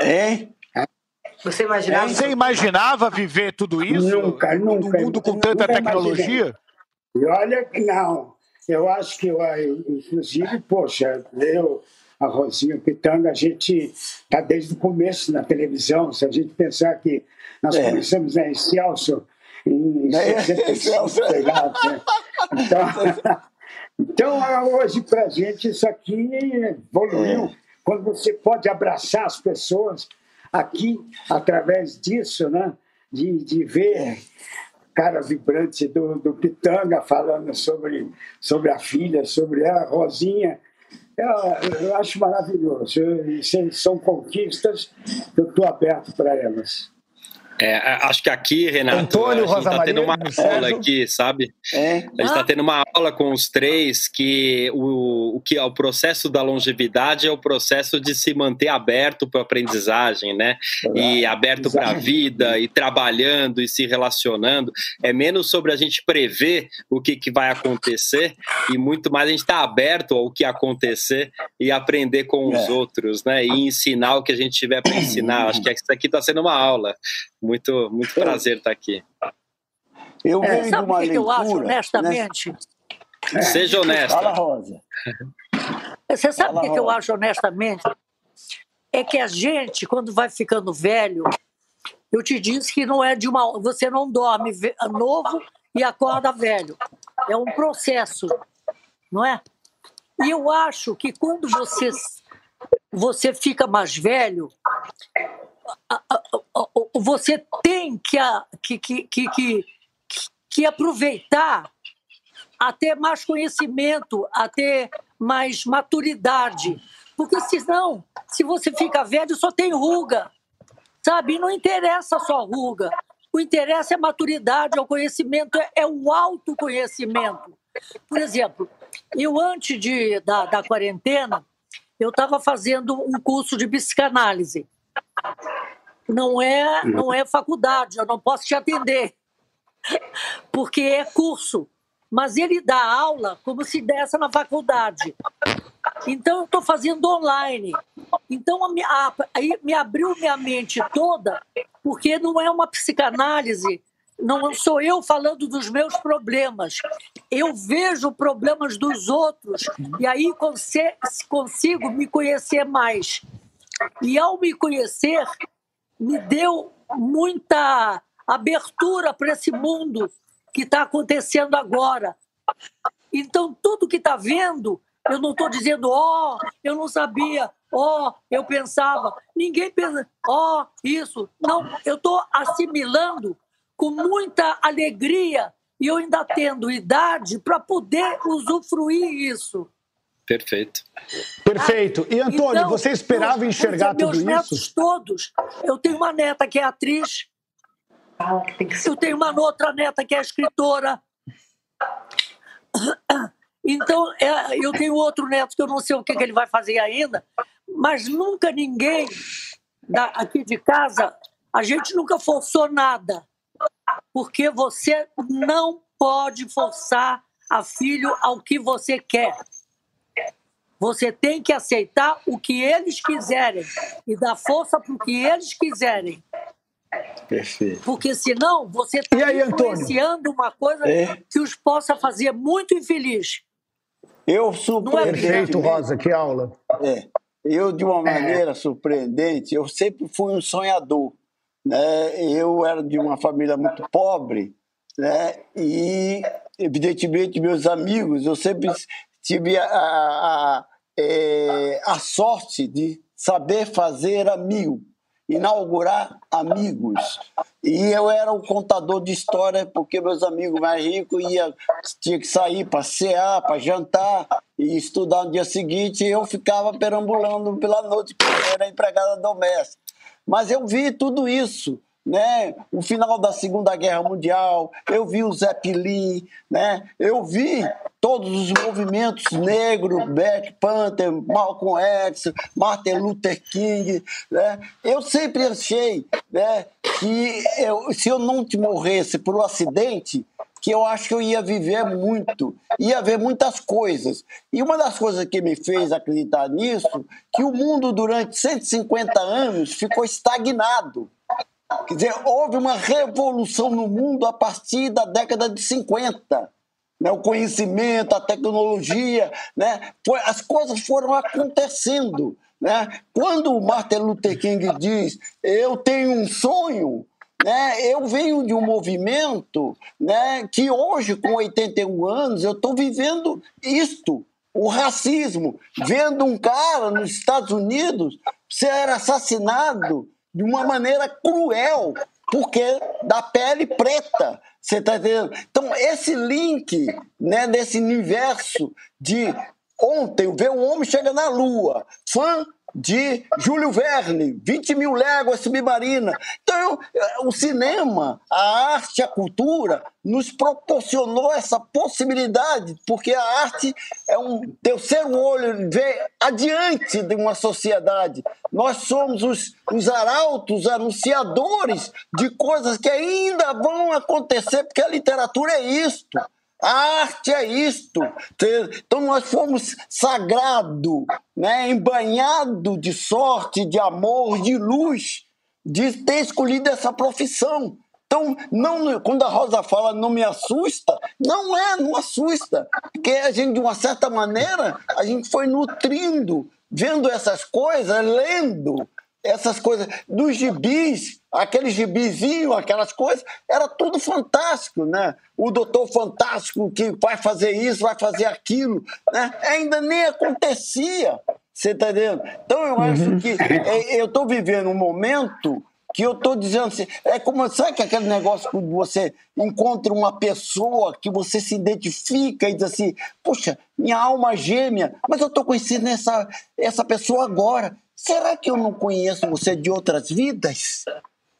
Hein? Você imaginava? Você imaginava viver tudo isso? Nunca, nunca. No mundo com tanta tecnologia? E olha que não. Eu acho que, eu, inclusive, poxa, eu a Rosinha Pitanga, a gente está desde o começo na televisão. Se a gente pensar que nós é. começamos na Excelsior em é, 65, sei lá, né? Então, então, hoje, para a gente, isso aqui evoluiu. É. Quando você pode abraçar as pessoas, aqui, através disso, né? de, de ver cara vibrante do, do Pitanga falando sobre, sobre a filha, sobre a Rosinha. Eu, eu acho maravilhoso. São conquistas, eu estou aberto para elas. É, acho que aqui, Renato, Antônio, a gente está tendo uma aula aqui, sabe? É. A gente está tendo uma aula com os três que o, o que é o processo da longevidade é o processo de se manter aberto para a aprendizagem, né? E aberto para a vida, e trabalhando, e se relacionando. É menos sobre a gente prever o que, que vai acontecer e muito mais a gente estar tá aberto ao que acontecer e aprender com os é. outros, né? E ensinar o que a gente tiver para ensinar. Acho que isso aqui está sendo uma aula muito, muito prazer estar aqui. Eu é, sabe o que, leitura, eu acho, honestamente? Né? Seja honesto. Fala, Rosa. Você sabe o que, que eu acho, honestamente? É que a gente, quando vai ficando velho, eu te disse que não é de uma. Você não dorme novo e acorda velho. É um processo, não é? E eu acho que quando você, você fica mais velho, você tem que, que, que, que, que aproveitar a ter mais conhecimento, a ter mais maturidade. Porque senão, se você fica velho, só tem ruga. Sabe? Não interessa só ruga. O interesse é maturidade, é o conhecimento, é, é o autoconhecimento. Por exemplo, eu antes de, da, da quarentena, eu estava fazendo um curso de psicanálise não é, não é faculdade, eu não posso te atender, porque é curso. Mas ele dá aula como se desse na faculdade. Então, eu estou fazendo online. Então, a, aí me abriu minha mente toda, porque não é uma psicanálise, não sou eu falando dos meus problemas. Eu vejo problemas dos outros e aí consigo me conhecer mais. E ao me conhecer, me deu muita abertura para esse mundo que está acontecendo agora. Então, tudo que está vendo, eu não estou dizendo, ó, oh, eu não sabia, ó, oh, eu pensava. Ninguém pensa, ó, oh, isso. Não, eu estou assimilando com muita alegria e eu ainda tendo idade para poder usufruir isso. Perfeito. Perfeito. E Antônio, então, você esperava enxergar tudo isso? Meus netos todos. Eu tenho uma neta que é atriz. Eu tenho uma outra neta que é escritora. Então, é, eu tenho outro neto que eu não sei o que, que ele vai fazer ainda, mas nunca ninguém da, aqui de casa, a gente nunca forçou nada, porque você não pode forçar a filho ao que você quer. Você tem que aceitar o que eles quiserem e dar força para o que eles quiserem. Perfeito. Porque senão você está influenciando uma coisa é. que os possa fazer muito infeliz. Eu surpreendente. É Perfeito, Rosa, que aula. É. Eu, de uma maneira é. surpreendente, eu sempre fui um sonhador. Né? Eu era de uma família muito pobre, né? e, evidentemente, meus amigos, eu sempre tive a, a, é, a sorte de saber fazer amigo, inaugurar amigos. E eu era o contador de história, porque meus amigos mais ricos ia, tinha que sair para cear, para jantar e estudar no dia seguinte, e eu ficava perambulando pela noite, porque era empregada doméstica. Mas eu vi tudo isso né? o final da Segunda Guerra Mundial, eu vi o Zé né? eu vi todos os movimentos negros, Black Panther, Malcolm X, Martin Luther King. Né? Eu sempre achei né, que eu, se eu não te morresse por um acidente, que eu acho que eu ia viver muito, ia ver muitas coisas. E uma das coisas que me fez acreditar nisso, que o mundo durante 150 anos ficou estagnado. Quer dizer, houve uma revolução no mundo a partir da década de 50. Né? O conhecimento, a tecnologia, né? Foi, as coisas foram acontecendo. Né? Quando o Martin Luther King diz eu tenho um sonho, né? eu venho de um movimento né, que hoje, com 81 anos, eu estou vivendo isto, o racismo, vendo um cara nos Estados Unidos ser assassinado de uma maneira cruel, porque da pele preta. Você está entendendo? Então, esse link né, desse universo de ontem, ver um homem chega na Lua, fã de Júlio Verne, 20 mil léguas submarina. Então, o cinema, a arte, a cultura nos proporcionou essa possibilidade, porque a arte é um terceiro olho, vê adiante de uma sociedade. Nós somos os, os arautos, anunciadores de coisas que ainda vão acontecer, porque a literatura é isto. A arte é isto. Então nós fomos sagrado, né, embanhado de sorte, de amor, de luz, de ter escolhido essa profissão. Então, não, quando a Rosa fala não me assusta, não é, não assusta. Porque a gente, de uma certa maneira, a gente foi nutrindo, vendo essas coisas, lendo, essas coisas dos gibis, aquele gibizinho, aquelas coisas, era tudo fantástico, né? O doutor fantástico que vai fazer isso, vai fazer aquilo, né? Ainda nem acontecia, você tá entendendo? Então eu acho uhum. que é, eu estou vivendo um momento que eu estou dizendo assim, é como, sabe que aquele negócio que você encontra uma pessoa que você se identifica e diz assim, puxa, minha alma gêmea, mas eu estou conhecendo essa, essa pessoa agora, Será que eu não conheço você de outras vidas?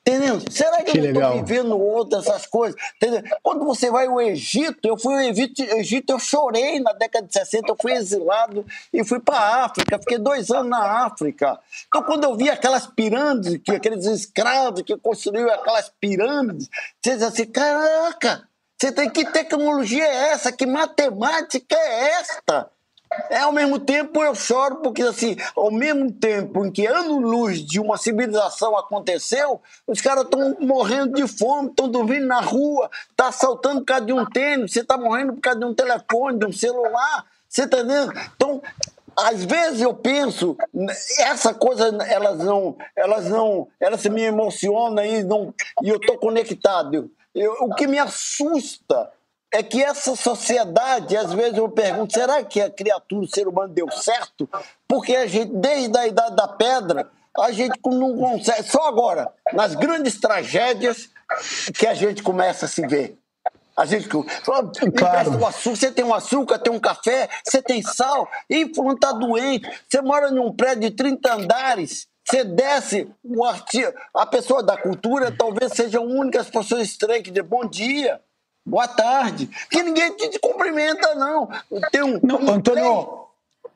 Entendeu? Será que, que eu não estou vivendo outras essas coisas? Entendeu? Quando você vai ao Egito, eu fui ao Egito, Egito, eu chorei na década de 60, eu fui exilado e fui para a África, fiquei dois anos na África. Então, quando eu vi aquelas pirâmides, que aqueles escravos que construíram aquelas pirâmides, você diz assim: caraca, você tem que tecnologia é essa? Que matemática é esta? É, ao mesmo tempo eu choro porque, assim, ao mesmo tempo em que ano-luz de uma civilização aconteceu, os caras estão morrendo de fome, estão dormindo na rua, tá assaltando por causa de um tênis, você está morrendo por causa de um telefone, de um celular, você tá entendendo? Então, às vezes eu penso, essa coisa, elas não, elas não, elas me emocionam e, não, e eu estou conectado. Eu, o que me assusta é que essa sociedade, às vezes eu pergunto, será que a criatura, o ser humano deu certo? Porque a gente, desde a idade da pedra, a gente não consegue, só agora, nas grandes tragédias, que a gente começa a se ver. A gente fala, claro. o açúcar, você tem um açúcar, tem um café, você tem sal, e fulano está doente, você mora num prédio de 30 andares, você desce, o artigo, a pessoa da cultura talvez seja a única pessoa estranha que diz bom dia boa tarde, que ninguém te cumprimenta, não. Tem um, não, Antônio,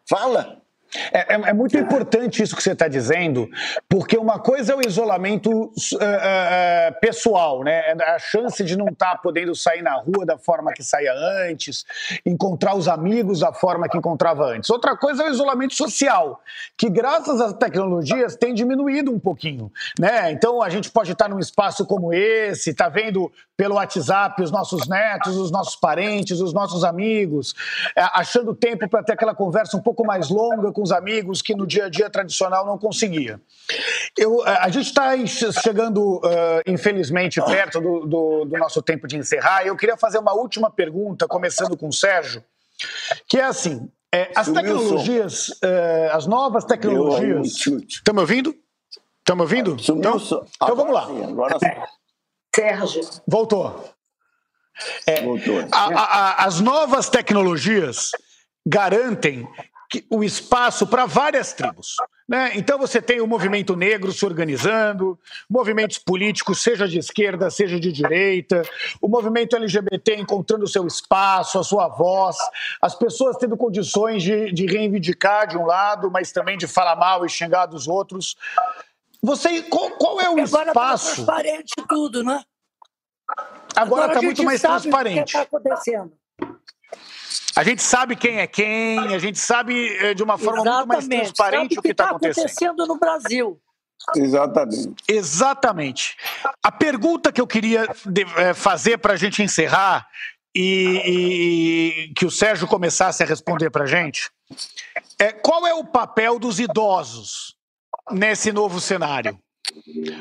fala. É, é, é, muito importante isso que você está dizendo, porque uma coisa é o isolamento uh, uh, pessoal, né? A chance de não estar tá podendo sair na rua da forma que saía antes, encontrar os amigos da forma que encontrava antes. Outra coisa é o isolamento social, que graças às tecnologias tem diminuído um pouquinho, né? Então a gente pode estar num espaço como esse, tá vendo pelo WhatsApp os nossos netos, os nossos parentes, os nossos amigos, achando tempo para ter aquela conversa um pouco mais longa com os amigos que no dia a dia tradicional não conseguia. Eu, a gente está chegando, uh, infelizmente, perto do, do, do, nosso tempo de encerrar. Eu queria fazer uma última pergunta, começando com o Sérgio, que é assim: é, as tecnologias, uh, as novas tecnologias. Estão me ouvindo? Estão me ouvindo? Então, então vamos lá. Sérgio. Voltou. É, Voltou. A, a, as novas tecnologias garantem o espaço para várias tribos. Né? Então você tem o movimento negro se organizando, movimentos políticos, seja de esquerda, seja de direita, o movimento LGBT encontrando seu espaço, a sua voz, as pessoas tendo condições de, de reivindicar de um lado, mas também de falar mal e xingar dos outros. Você, qual, qual é o Agora tá espaço? Agora está transparente tudo, né? Agora está muito mais transparente. O que está acontecendo? A gente sabe quem é quem, a gente sabe eh, de uma forma Exatamente. muito mais transparente sabe o que está tá acontecendo. acontecendo no Brasil. Exatamente. Exatamente. A pergunta que eu queria eh, fazer para a gente encerrar e, e, que o Sérgio começasse a responder para a gente é qual é o papel dos idosos nesse novo cenário?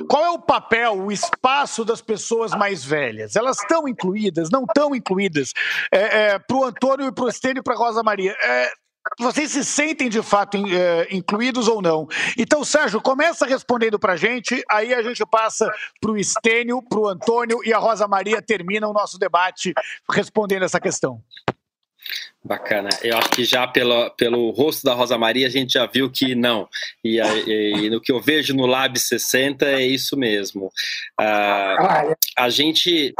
Qual é o papel, o espaço das pessoas mais velhas? Elas estão incluídas? Não estão incluídas? É, é, para o Antônio e para o Estênio e para Rosa Maria. É, vocês se sentem de fato é, incluídos ou não. Então, Sérgio, começa respondendo para a gente, aí a gente passa para o Estênio, para o Antônio e a Rosa Maria termina o nosso debate respondendo essa questão. Bacana. Eu acho que já pelo, pelo rosto da Rosa Maria a gente já viu que não. E, e, e no que eu vejo no Lab 60 é isso mesmo. Uh, a gente,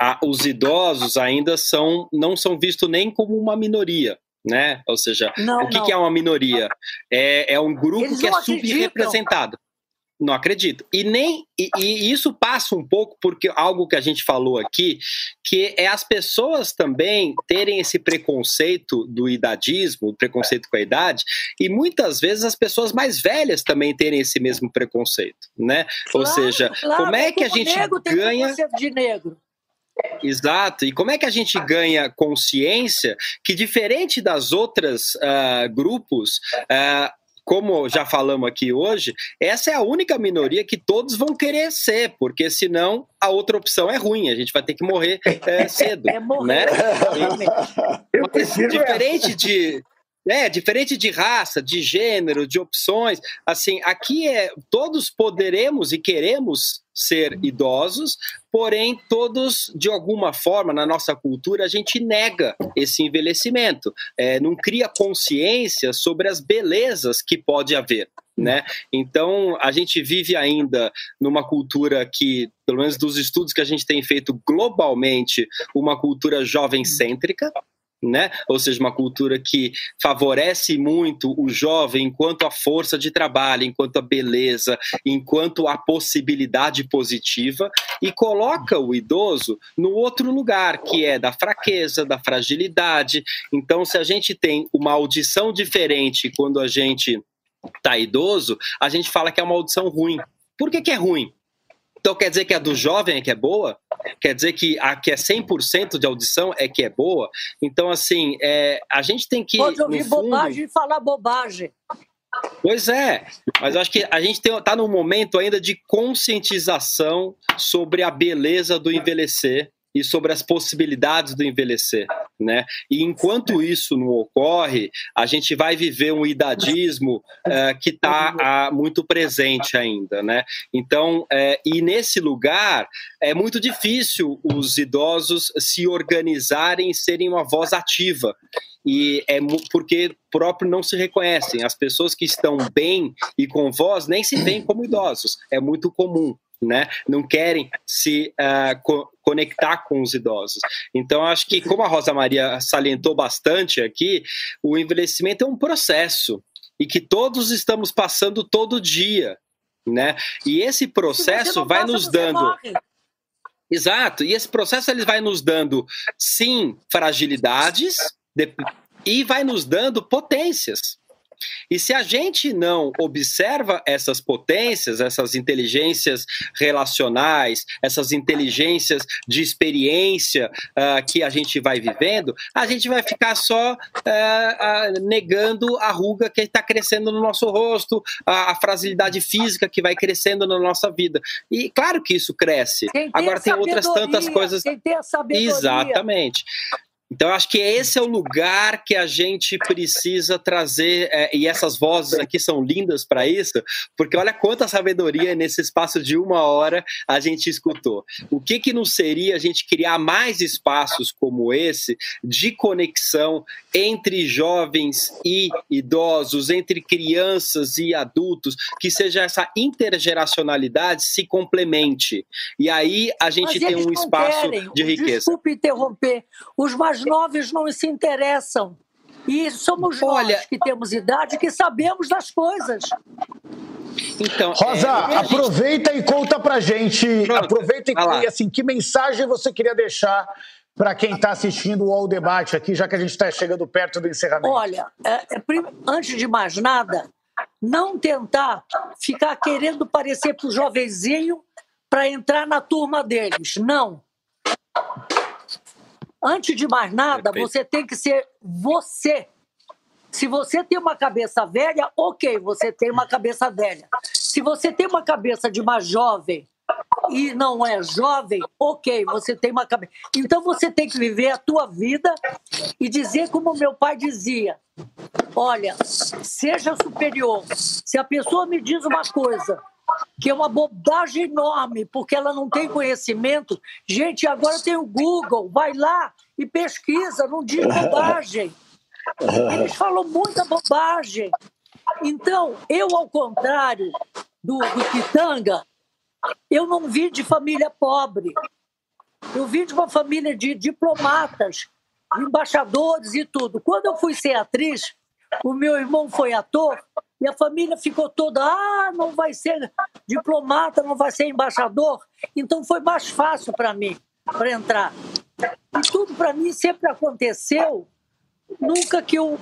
a, os idosos ainda são não são vistos nem como uma minoria né? Ou seja, não, o que, que, é uma minoria? É, é um grupo Eles que é subrepresentado. Não acredito. E nem e, e, isso passa um pouco porque algo que a gente falou aqui, que é as pessoas também terem esse preconceito do idadismo, preconceito com a idade, e muitas vezes as pessoas mais velhas também terem esse mesmo preconceito, né? Claro, Ou seja, claro, como é que a gente ganha de negro? Exato. E como é que a gente ganha consciência que, diferente das outras uh, grupos, uh, como já falamos aqui hoje, essa é a única minoria que todos vão querer ser, porque senão a outra opção é ruim, a gente vai ter que morrer é, cedo. É morrer. Né? Mas, diferente de, é, diferente de raça, de gênero, de opções, assim, aqui é todos poderemos e queremos ser idosos, porém todos de alguma forma na nossa cultura a gente nega esse envelhecimento, é, não cria consciência sobre as belezas que pode haver. Né? Então, a gente vive ainda numa cultura que, pelo menos dos estudos que a gente tem feito globalmente, uma cultura jovem cêntrica, né? Ou seja, uma cultura que favorece muito o jovem enquanto a força de trabalho, enquanto a beleza, enquanto a possibilidade positiva e coloca o idoso no outro lugar, que é da fraqueza, da fragilidade. Então, se a gente tem uma audição diferente quando a gente está idoso, a gente fala que é uma audição ruim. Por que, que é ruim? Então quer dizer que a do jovem é que é boa? Quer dizer que a que é 100% de audição é que é boa? Então, assim, é, a gente tem que. Pode ouvir fundo... bobagem e falar bobagem. Pois é, mas acho que a gente está num momento ainda de conscientização sobre a beleza do envelhecer e sobre as possibilidades do envelhecer, né? E enquanto isso não ocorre, a gente vai viver um idadismo uh, que está ah, muito presente ainda, né? Então, uh, e nesse lugar é muito difícil os idosos se organizarem e serem uma voz ativa e é porque próprio não se reconhecem. As pessoas que estão bem e com voz nem se veem como idosos. É muito comum né? Não querem se uh, co conectar com os idosos. Então, acho que, como a Rosa Maria salientou bastante aqui, o envelhecimento é um processo e que todos estamos passando todo dia, né? E esse processo vai passa, nos dando. Morre. Exato, e esse processo ele vai nos dando, sim, fragilidades de... e vai nos dando potências. E se a gente não observa essas potências, essas inteligências relacionais, essas inteligências de experiência uh, que a gente vai vivendo, a gente vai ficar só uh, uh, negando a ruga que está crescendo no nosso rosto, a, a, fragilidade física que vai crescendo na nossa vida. E claro que isso cresce. Agora tem outras tantas coisas. Exatamente. Então, acho que esse é o lugar que a gente precisa trazer, é, e essas vozes aqui são lindas para isso, porque olha quanta sabedoria nesse espaço de uma hora a gente escutou. O que, que não seria a gente criar mais espaços como esse de conexão entre jovens e idosos, entre crianças e adultos, que seja essa intergeracionalidade se complemente. E aí a gente Mas tem um espaço querem. de riqueza. Desculpe interromper. Os mais os novos não se interessam. E somos Olha, nós que temos idade que sabemos das coisas. Então, Rosa, é, aproveita gente... e conta pra gente. Pronto, aproveita e assim, que mensagem você queria deixar para quem está assistindo o All Debate aqui, já que a gente está chegando perto do encerramento? Olha, é, é, antes de mais nada, não tentar ficar querendo parecer para o jovenzinho para entrar na turma deles. Não. Antes de mais nada, Perfeito. você tem que ser você. Se você tem uma cabeça velha, ok, você tem uma cabeça velha. Se você tem uma cabeça de uma jovem e não é jovem, ok, você tem uma cabeça. Então você tem que viver a tua vida e dizer como meu pai dizia: Olha, seja superior. Se a pessoa me diz uma coisa que é uma bobagem enorme, porque ela não tem conhecimento, gente, agora tem o Google, vai lá e pesquisa, não diz bobagem. Eles falam muita bobagem. Então, eu, ao contrário do, do Pitanga, eu não vim de família pobre. Eu vim de uma família de diplomatas, embaixadores e tudo. Quando eu fui ser atriz, o meu irmão foi ator e a família ficou toda, ah, não vai ser diplomata, não vai ser embaixador. Então foi mais fácil para mim, para entrar. E tudo para mim sempre aconteceu, nunca que eu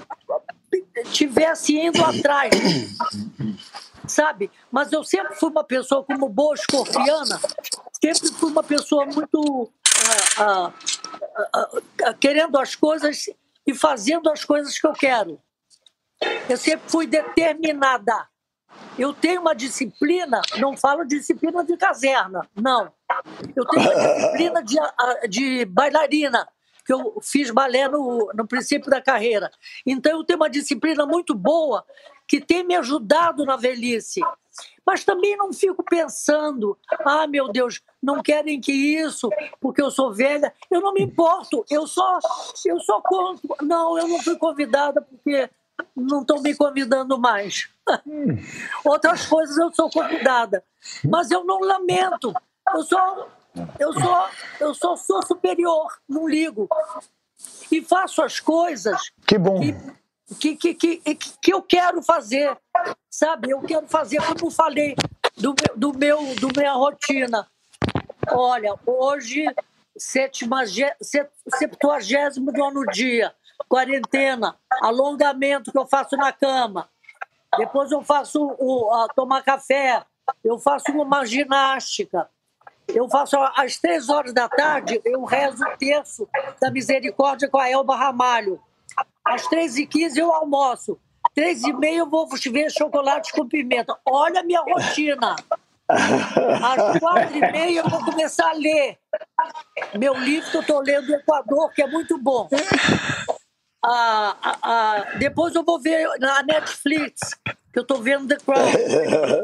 tivesse indo atrás, sabe? Mas eu sempre fui uma pessoa, como boa escorpiana, sempre fui uma pessoa muito ah, ah, ah, querendo as coisas e fazendo as coisas que eu quero. Eu sempre fui determinada. Eu tenho uma disciplina, não falo disciplina de caserna, não. Eu tenho uma disciplina de, de bailarina, que eu fiz balé no, no princípio da carreira. Então, eu tenho uma disciplina muito boa que tem me ajudado na velhice. Mas também não fico pensando, ah, meu Deus, não querem que isso, porque eu sou velha. Eu não me importo, eu só, eu só conto. Não, eu não fui convidada porque não estão me convidando mais. Outras coisas eu sou convidada, mas eu não lamento. Eu sou, eu sou, eu sou, sou superior, não ligo e faço as coisas. Que bom. Que, que, que, que, que eu quero fazer, sabe? Eu quero fazer, como falei, do, do meu, do minha rotina. Olha, hoje, septuagésimo nono dia quarentena, alongamento que eu faço na cama. Depois eu faço o, a, tomar café, eu faço uma ginástica. Eu faço às três horas da tarde, eu rezo o terço da misericórdia com a Elba Ramalho. Às três e quinze eu almoço. Três e meia eu vou ver chocolate com pimenta. Olha a minha rotina. Às quatro e meia eu vou começar a ler meu livro que eu estou lendo do Equador, que é muito bom depois eu vou ver na Netflix, que eu estou vendo The Crown.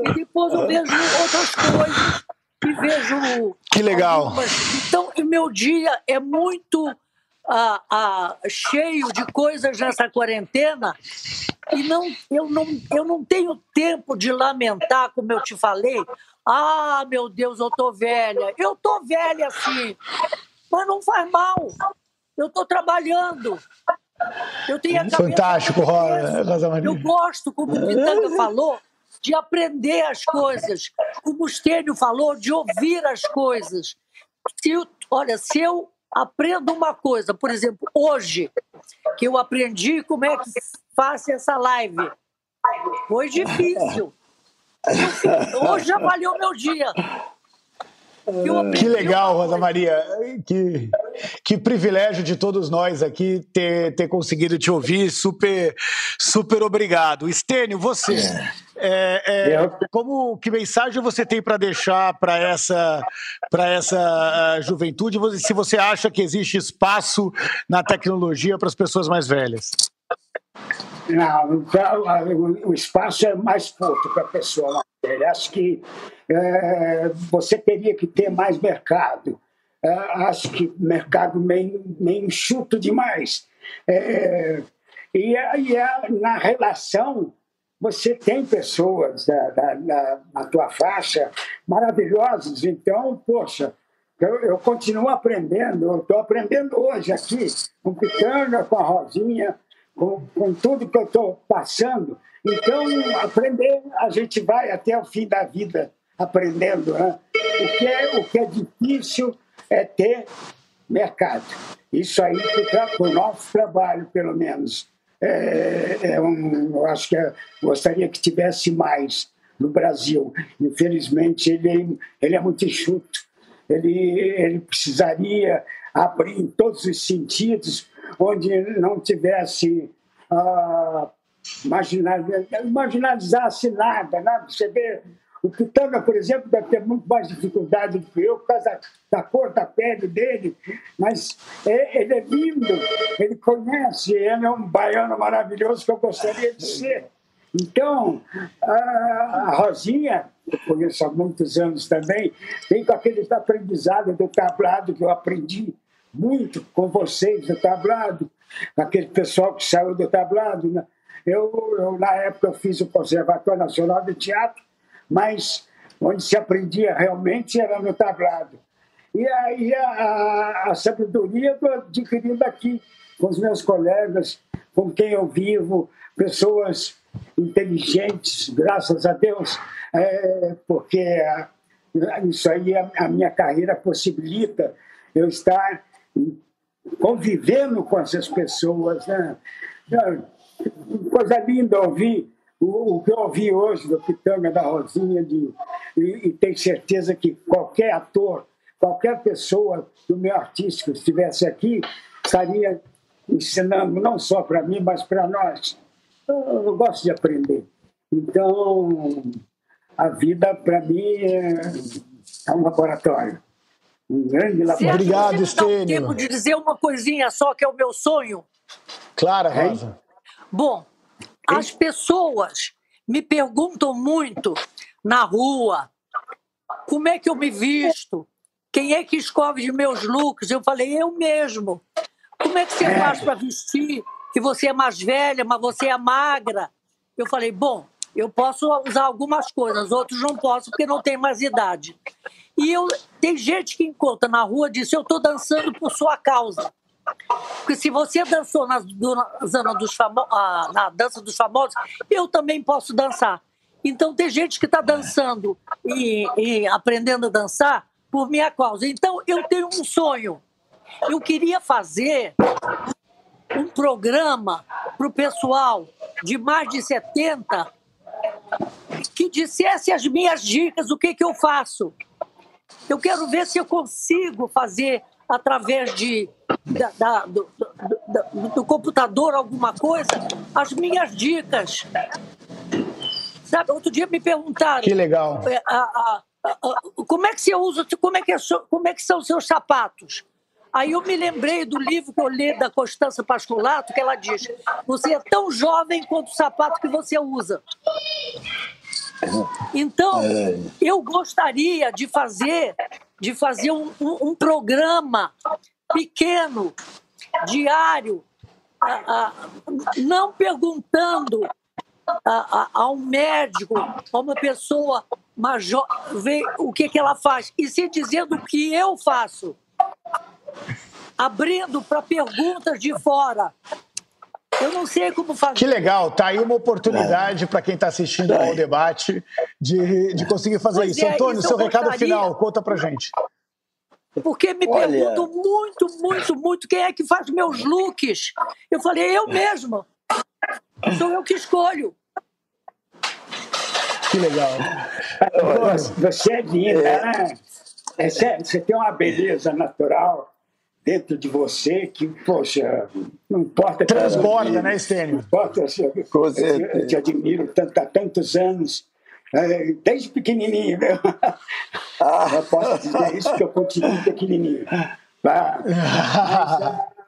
e depois eu vejo outras coisas. E vejo. Que legal. Algumas. Então, o meu dia é muito cheio de coisas nessa quarentena. E não, eu, não, eu não tenho tempo de lamentar, como eu te falei. Ah, meu Deus, eu tô velha. Eu tô velha, sim. Mas não faz mal. Eu estou trabalhando. Eu tenho a Fantástico, Rosa Maria. Eu gosto, como o Pitanga falou, de aprender as coisas. Como o Stênio falou, de ouvir as coisas. Se eu, olha, se eu aprendo uma coisa, por exemplo, hoje, que eu aprendi como é que faço essa live. Foi difícil. Hoje já valeu meu dia. Que legal, Rosa Maria. Que, que privilégio de todos nós aqui ter, ter conseguido te ouvir. Super, super obrigado. Estênio, você. É, é, como que mensagem você tem para deixar para essa para essa uh, juventude? Se você acha que existe espaço na tecnologia para as pessoas mais velhas? Não, o espaço é mais pouco para a pessoa velha. Acho que é, você teria que ter mais mercado. É, acho que mercado meio, meio enxuto demais. É, e, e na relação, você tem pessoas da, da, da, na tua faixa maravilhosas, então, poxa, eu, eu continuo aprendendo, eu estou aprendendo hoje aqui, com o Pitanga, com a Rosinha, com, com tudo que eu estou passando. Então, aprender, a gente vai até o fim da vida aprendendo. Né? O, que é, o que é difícil é ter mercado. Isso aí fica para o nosso trabalho, pelo menos. É, é um, eu acho que é, gostaria que tivesse mais no Brasil. Infelizmente, ele, ele é muito enxuto. Ele, ele precisaria abrir em todos os sentidos, onde não tivesse ah, marginalizasse nada. Né? Você vê O Pitanga, por exemplo, deve ter muito mais dificuldade do que eu por causa da, cor da pele dele, mas é, ele é lindo, ele conhece, ele é um baiano maravilhoso que eu gostaria de ser. Então, a, Rosinha, eu conheço há muitos anos também, vem com aquele aprendizado do tablado que eu aprendi muito com vocês do tablado, aquele pessoal que saiu do tablado. Né? Eu, eu, na época, eu fiz o Conservatório Nacional de Teatro, mas onde se aprendia realmente era no tablado. E aí a, a, a sabedoria estou adquirindo aqui com os meus colegas, com quem eu vivo, pessoas inteligentes, graças a Deus, é, porque a, isso aí a minha carreira possibilita eu estar convivendo com essas pessoas. Né? Coisa linda ouvir o, o que eu ouvi hoje do Pitanga, da Rosinha, de, e, e tenho certeza que qualquer ator, qualquer pessoa do meio artístico que estivesse aqui, estaria ensinando não só para mim, mas para nós. Eu, eu, gosto de aprender. Então, a vida, para mim, é, é, um laboratório. Um grande laboratório. Obrigado, Estênio. tempo de dizer uma coisinha só, que é o meu sonho? Clara, Rosa. Bom, as pessoas me perguntam muito na rua como é que eu me visto, quem é que escove de meus looks. Eu falei, eu mesmo. Como é que você faz para vestir? Que você é mais velha, mas você é magra. Eu falei, bom, eu posso usar algumas coisas, outros não posso porque não tem mais idade. E eu, tem gente que encontra na rua e diz, eu estou dançando por sua causa. Porque se você dançou na, na, dos famo, ah, na dança dos famosos, eu também posso dançar. Então tem gente que está dançando e, e aprendendo a dançar por minha causa. Então eu tenho um sonho. Eu queria fazer um programa para o pessoal de mais de 70 que dissesse as minhas dicas, o que, que eu faço. Eu quero ver se eu consigo fazer através de, da, da, do, do, do, computador alguma coisa, as minhas dicas. Sabe, outro dia me perguntaram. Que legal. É, a, a, a, como é que você usa, como é que, é, como é que são os seus sapatos? Aí eu me lembrei do livro que eu li da Constança Pascolato, que ela diz: Você é tão jovem quanto o sapato que você usa. Então, é. eu gostaria de fazer de fazer um, um, um programa pequeno, diário, a, a, não perguntando a, a, um médico, a uma pessoa major, ver o que, que ela faz, e sim dizendo o que eu faço, abrindo para perguntas de fora. Eu não sei como fazer. Que legal, tá aí uma oportunidade para quem está assistindo ao debate de, de conseguir fazer pois isso. É, Antônio, isso seu recado final, conta para gente. Porque me Olha... perguntam muito, muito, muito quem é que faz meus looks. Eu falei, eu mesma. Sou eu que escolho. Que legal. Você é linda, né? É, você tem uma beleza natural dentro de você que, poxa, não importa. Transborda, né, Estênio? Não importa, eu, eu, eu te admiro tanto, há tantos anos, é, desde pequenininho, meu. Ah. Eu posso dizer isso que eu continuo pequenininho. Ah, mas,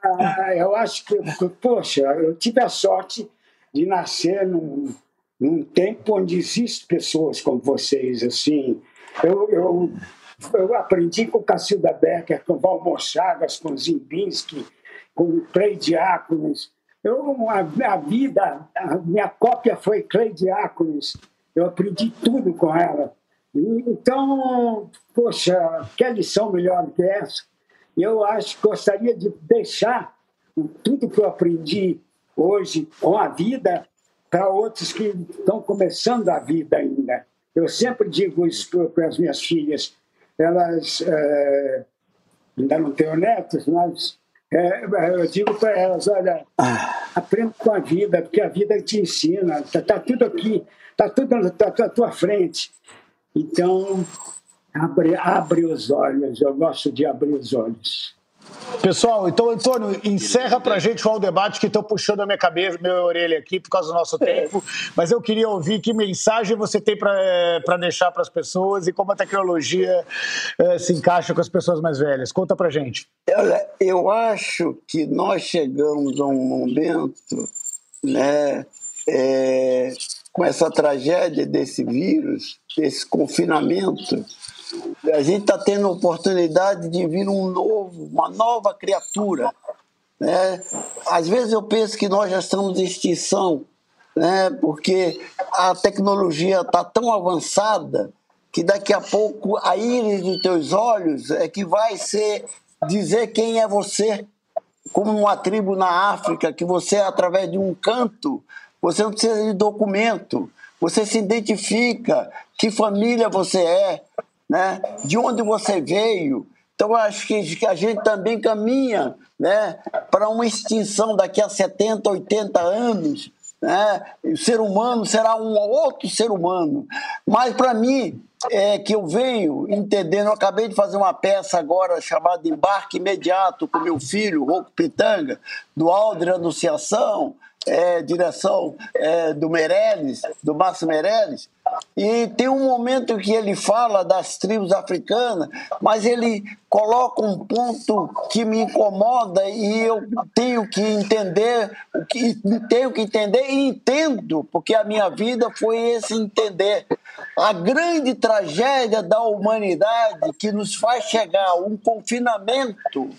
ah, eu acho que, poxa, eu tive a sorte de nascer num, num tempo onde existem pessoas como vocês, assim. Eu, eu eu aprendi com Cacilda Becker, com Valmor Chagas, com Zimbinski, com Clay Diáconos. Eu, a, a vida, a minha cópia foi Clay Diáconos. Eu aprendi tudo com ela. Então, poxa, que lição melhor que essa? Eu acho gostaria de deixar tudo que eu aprendi hoje com a vida para outros que estão começando a vida ainda. Eu sempre digo isso para as minhas filhas: elas é, ainda não tenho netos, mas é, eu digo para elas, olha, aprenda com a vida, porque a vida te ensina, está tá tudo aqui, está tudo na tá, tá tua frente. Então, abre, abre os olhos, eu gosto de abrir os olhos. Pessoal, então, Antônio, encerra para a gente o debate que estão puxando a minha cabeça, minha orelha aqui por causa do nosso tempo. Mas eu queria ouvir que mensagem você tem para eh, deixar para as pessoas e como a tecnologia eh, se encaixa com as pessoas mais velhas. Conta para a gente. Olha, eu acho que nós chegamos a um momento, né, é, com essa tragédia desse vírus, desse confinamento, a gente está tendo a oportunidade de vir um novo, uma nova criatura. Né? Às vezes eu penso que nós já estamos em extinção, né? porque a tecnologia está tão avançada que daqui a pouco a íris dos teus olhos é que vai ser dizer quem é você, como uma tribo na África, que você, através de um canto, você não precisa de documento, você se identifica, que família você é, né? de onde você veio. Então, acho que a gente também caminha né, para uma extinção daqui a 70, 80 anos. Né? O ser humano será um outro ser humano. Mas, para mim, é que eu venho entendendo, eu acabei de fazer uma peça agora chamada Embarque Imediato com meu filho, Rouco Pitanga, do Aldre Anunciação, é, direção é, do Meirelles, do Márcio Meirelles, e tem um momento que ele fala das tribos africanas, mas ele coloca um ponto que me incomoda e eu tenho que entender, que tenho que entender e entendo, porque a minha vida foi esse entender. A grande tragédia da humanidade que nos faz chegar a um confinamento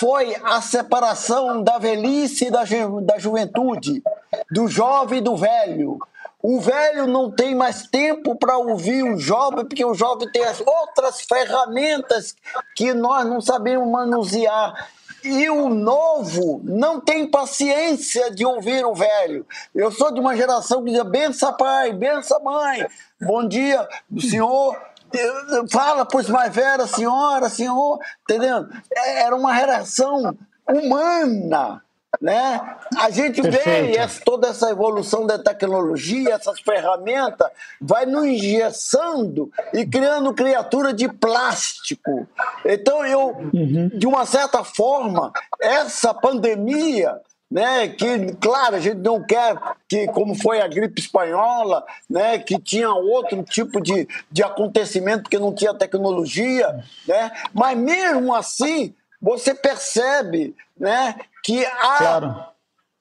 foi a separação da velhice e da, ju da juventude, do jovem e do velho. O velho não tem mais tempo para ouvir o jovem, porque o jovem tem as outras ferramentas que nós não sabemos manusear. E o novo não tem paciência de ouvir o velho. Eu sou de uma geração que dizia: bença pai, bença mãe, bom dia, senhor fala para os mais velhos, senhora, senhor, entendeu? É, era uma relação humana. Né? A gente vê essa, toda essa evolução da tecnologia, essas ferramentas, vai nos engessando e criando criatura de plástico. Então, eu, uhum. de uma certa forma, essa pandemia né, que, claro, a gente não quer que, como foi a gripe espanhola, né, que tinha outro tipo de, de acontecimento porque não tinha tecnologia, né, mas mesmo assim você percebe né, que há, claro.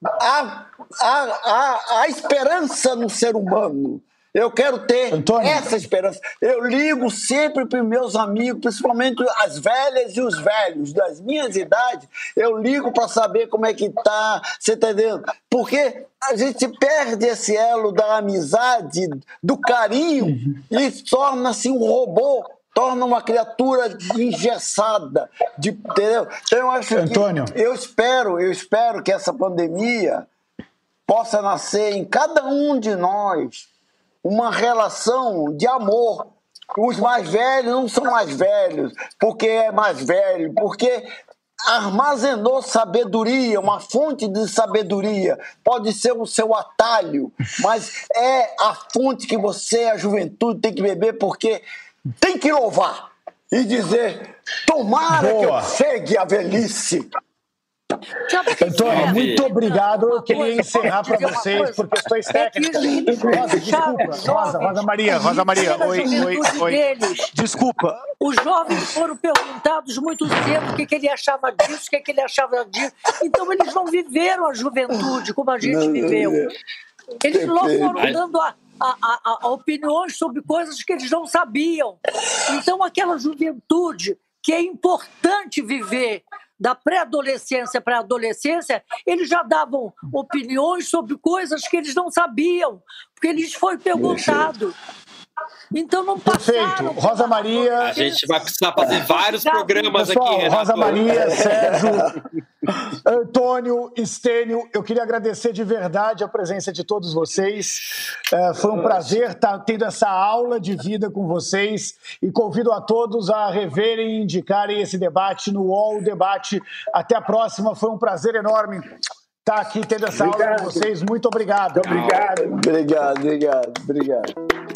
há, há, há, há esperança no ser humano. Eu quero ter Antônio. essa esperança. Eu ligo sempre para os meus amigos, principalmente as velhas e os velhos das minhas idades. Eu ligo para saber como é que tá, você está entendendo? Porque a gente perde esse elo da amizade, do carinho uhum. e torna-se um robô torna uma criatura engessada, de, entendeu? Então eu acho Antônio. que eu espero, eu espero que essa pandemia possa nascer em cada um de nós uma relação de amor. Os mais velhos não são mais velhos porque é mais velho, porque armazenou sabedoria, uma fonte de sabedoria. Pode ser o seu atalho, mas é a fonte que você, a juventude, tem que beber, porque tem que louvar e dizer: tomara Boa. que eu chegue à velhice Antônio, muito obrigado. Eu queria encerrar para vocês por questões técnicas. Rosa, desculpa. Rosa, Rosa Maria, Rosa Maria. Oi, oi, oi. Desculpa. Os jovens foram perguntados muito cedo o que, que ele achava disso, o que, que ele achava disso. Então, eles não viveram a juventude como a gente viveu. Eles não foram dando a, a, a, a opiniões sobre coisas que eles não sabiam. Então, aquela juventude que é importante viver da pré-adolescência para a adolescência, eles já davam opiniões sobre coisas que eles não sabiam, porque lhes foi perguntado. Então não passaram. Perfeito. Rosa Maria. A gente vai precisar fazer vários programas Pessoal, aqui, Renato. Rosa Maria, Sérgio, Antônio, Estênio, eu queria agradecer de verdade a presença de todos vocês. É, foi um prazer estar tendo essa aula de vida com vocês e convido a todos a reverem e indicarem esse debate no UOL Debate. Até a próxima, foi um prazer enorme estar aqui tendo essa obrigado. aula com vocês. Muito obrigado. Obrigado. Obrigado, obrigado, obrigado.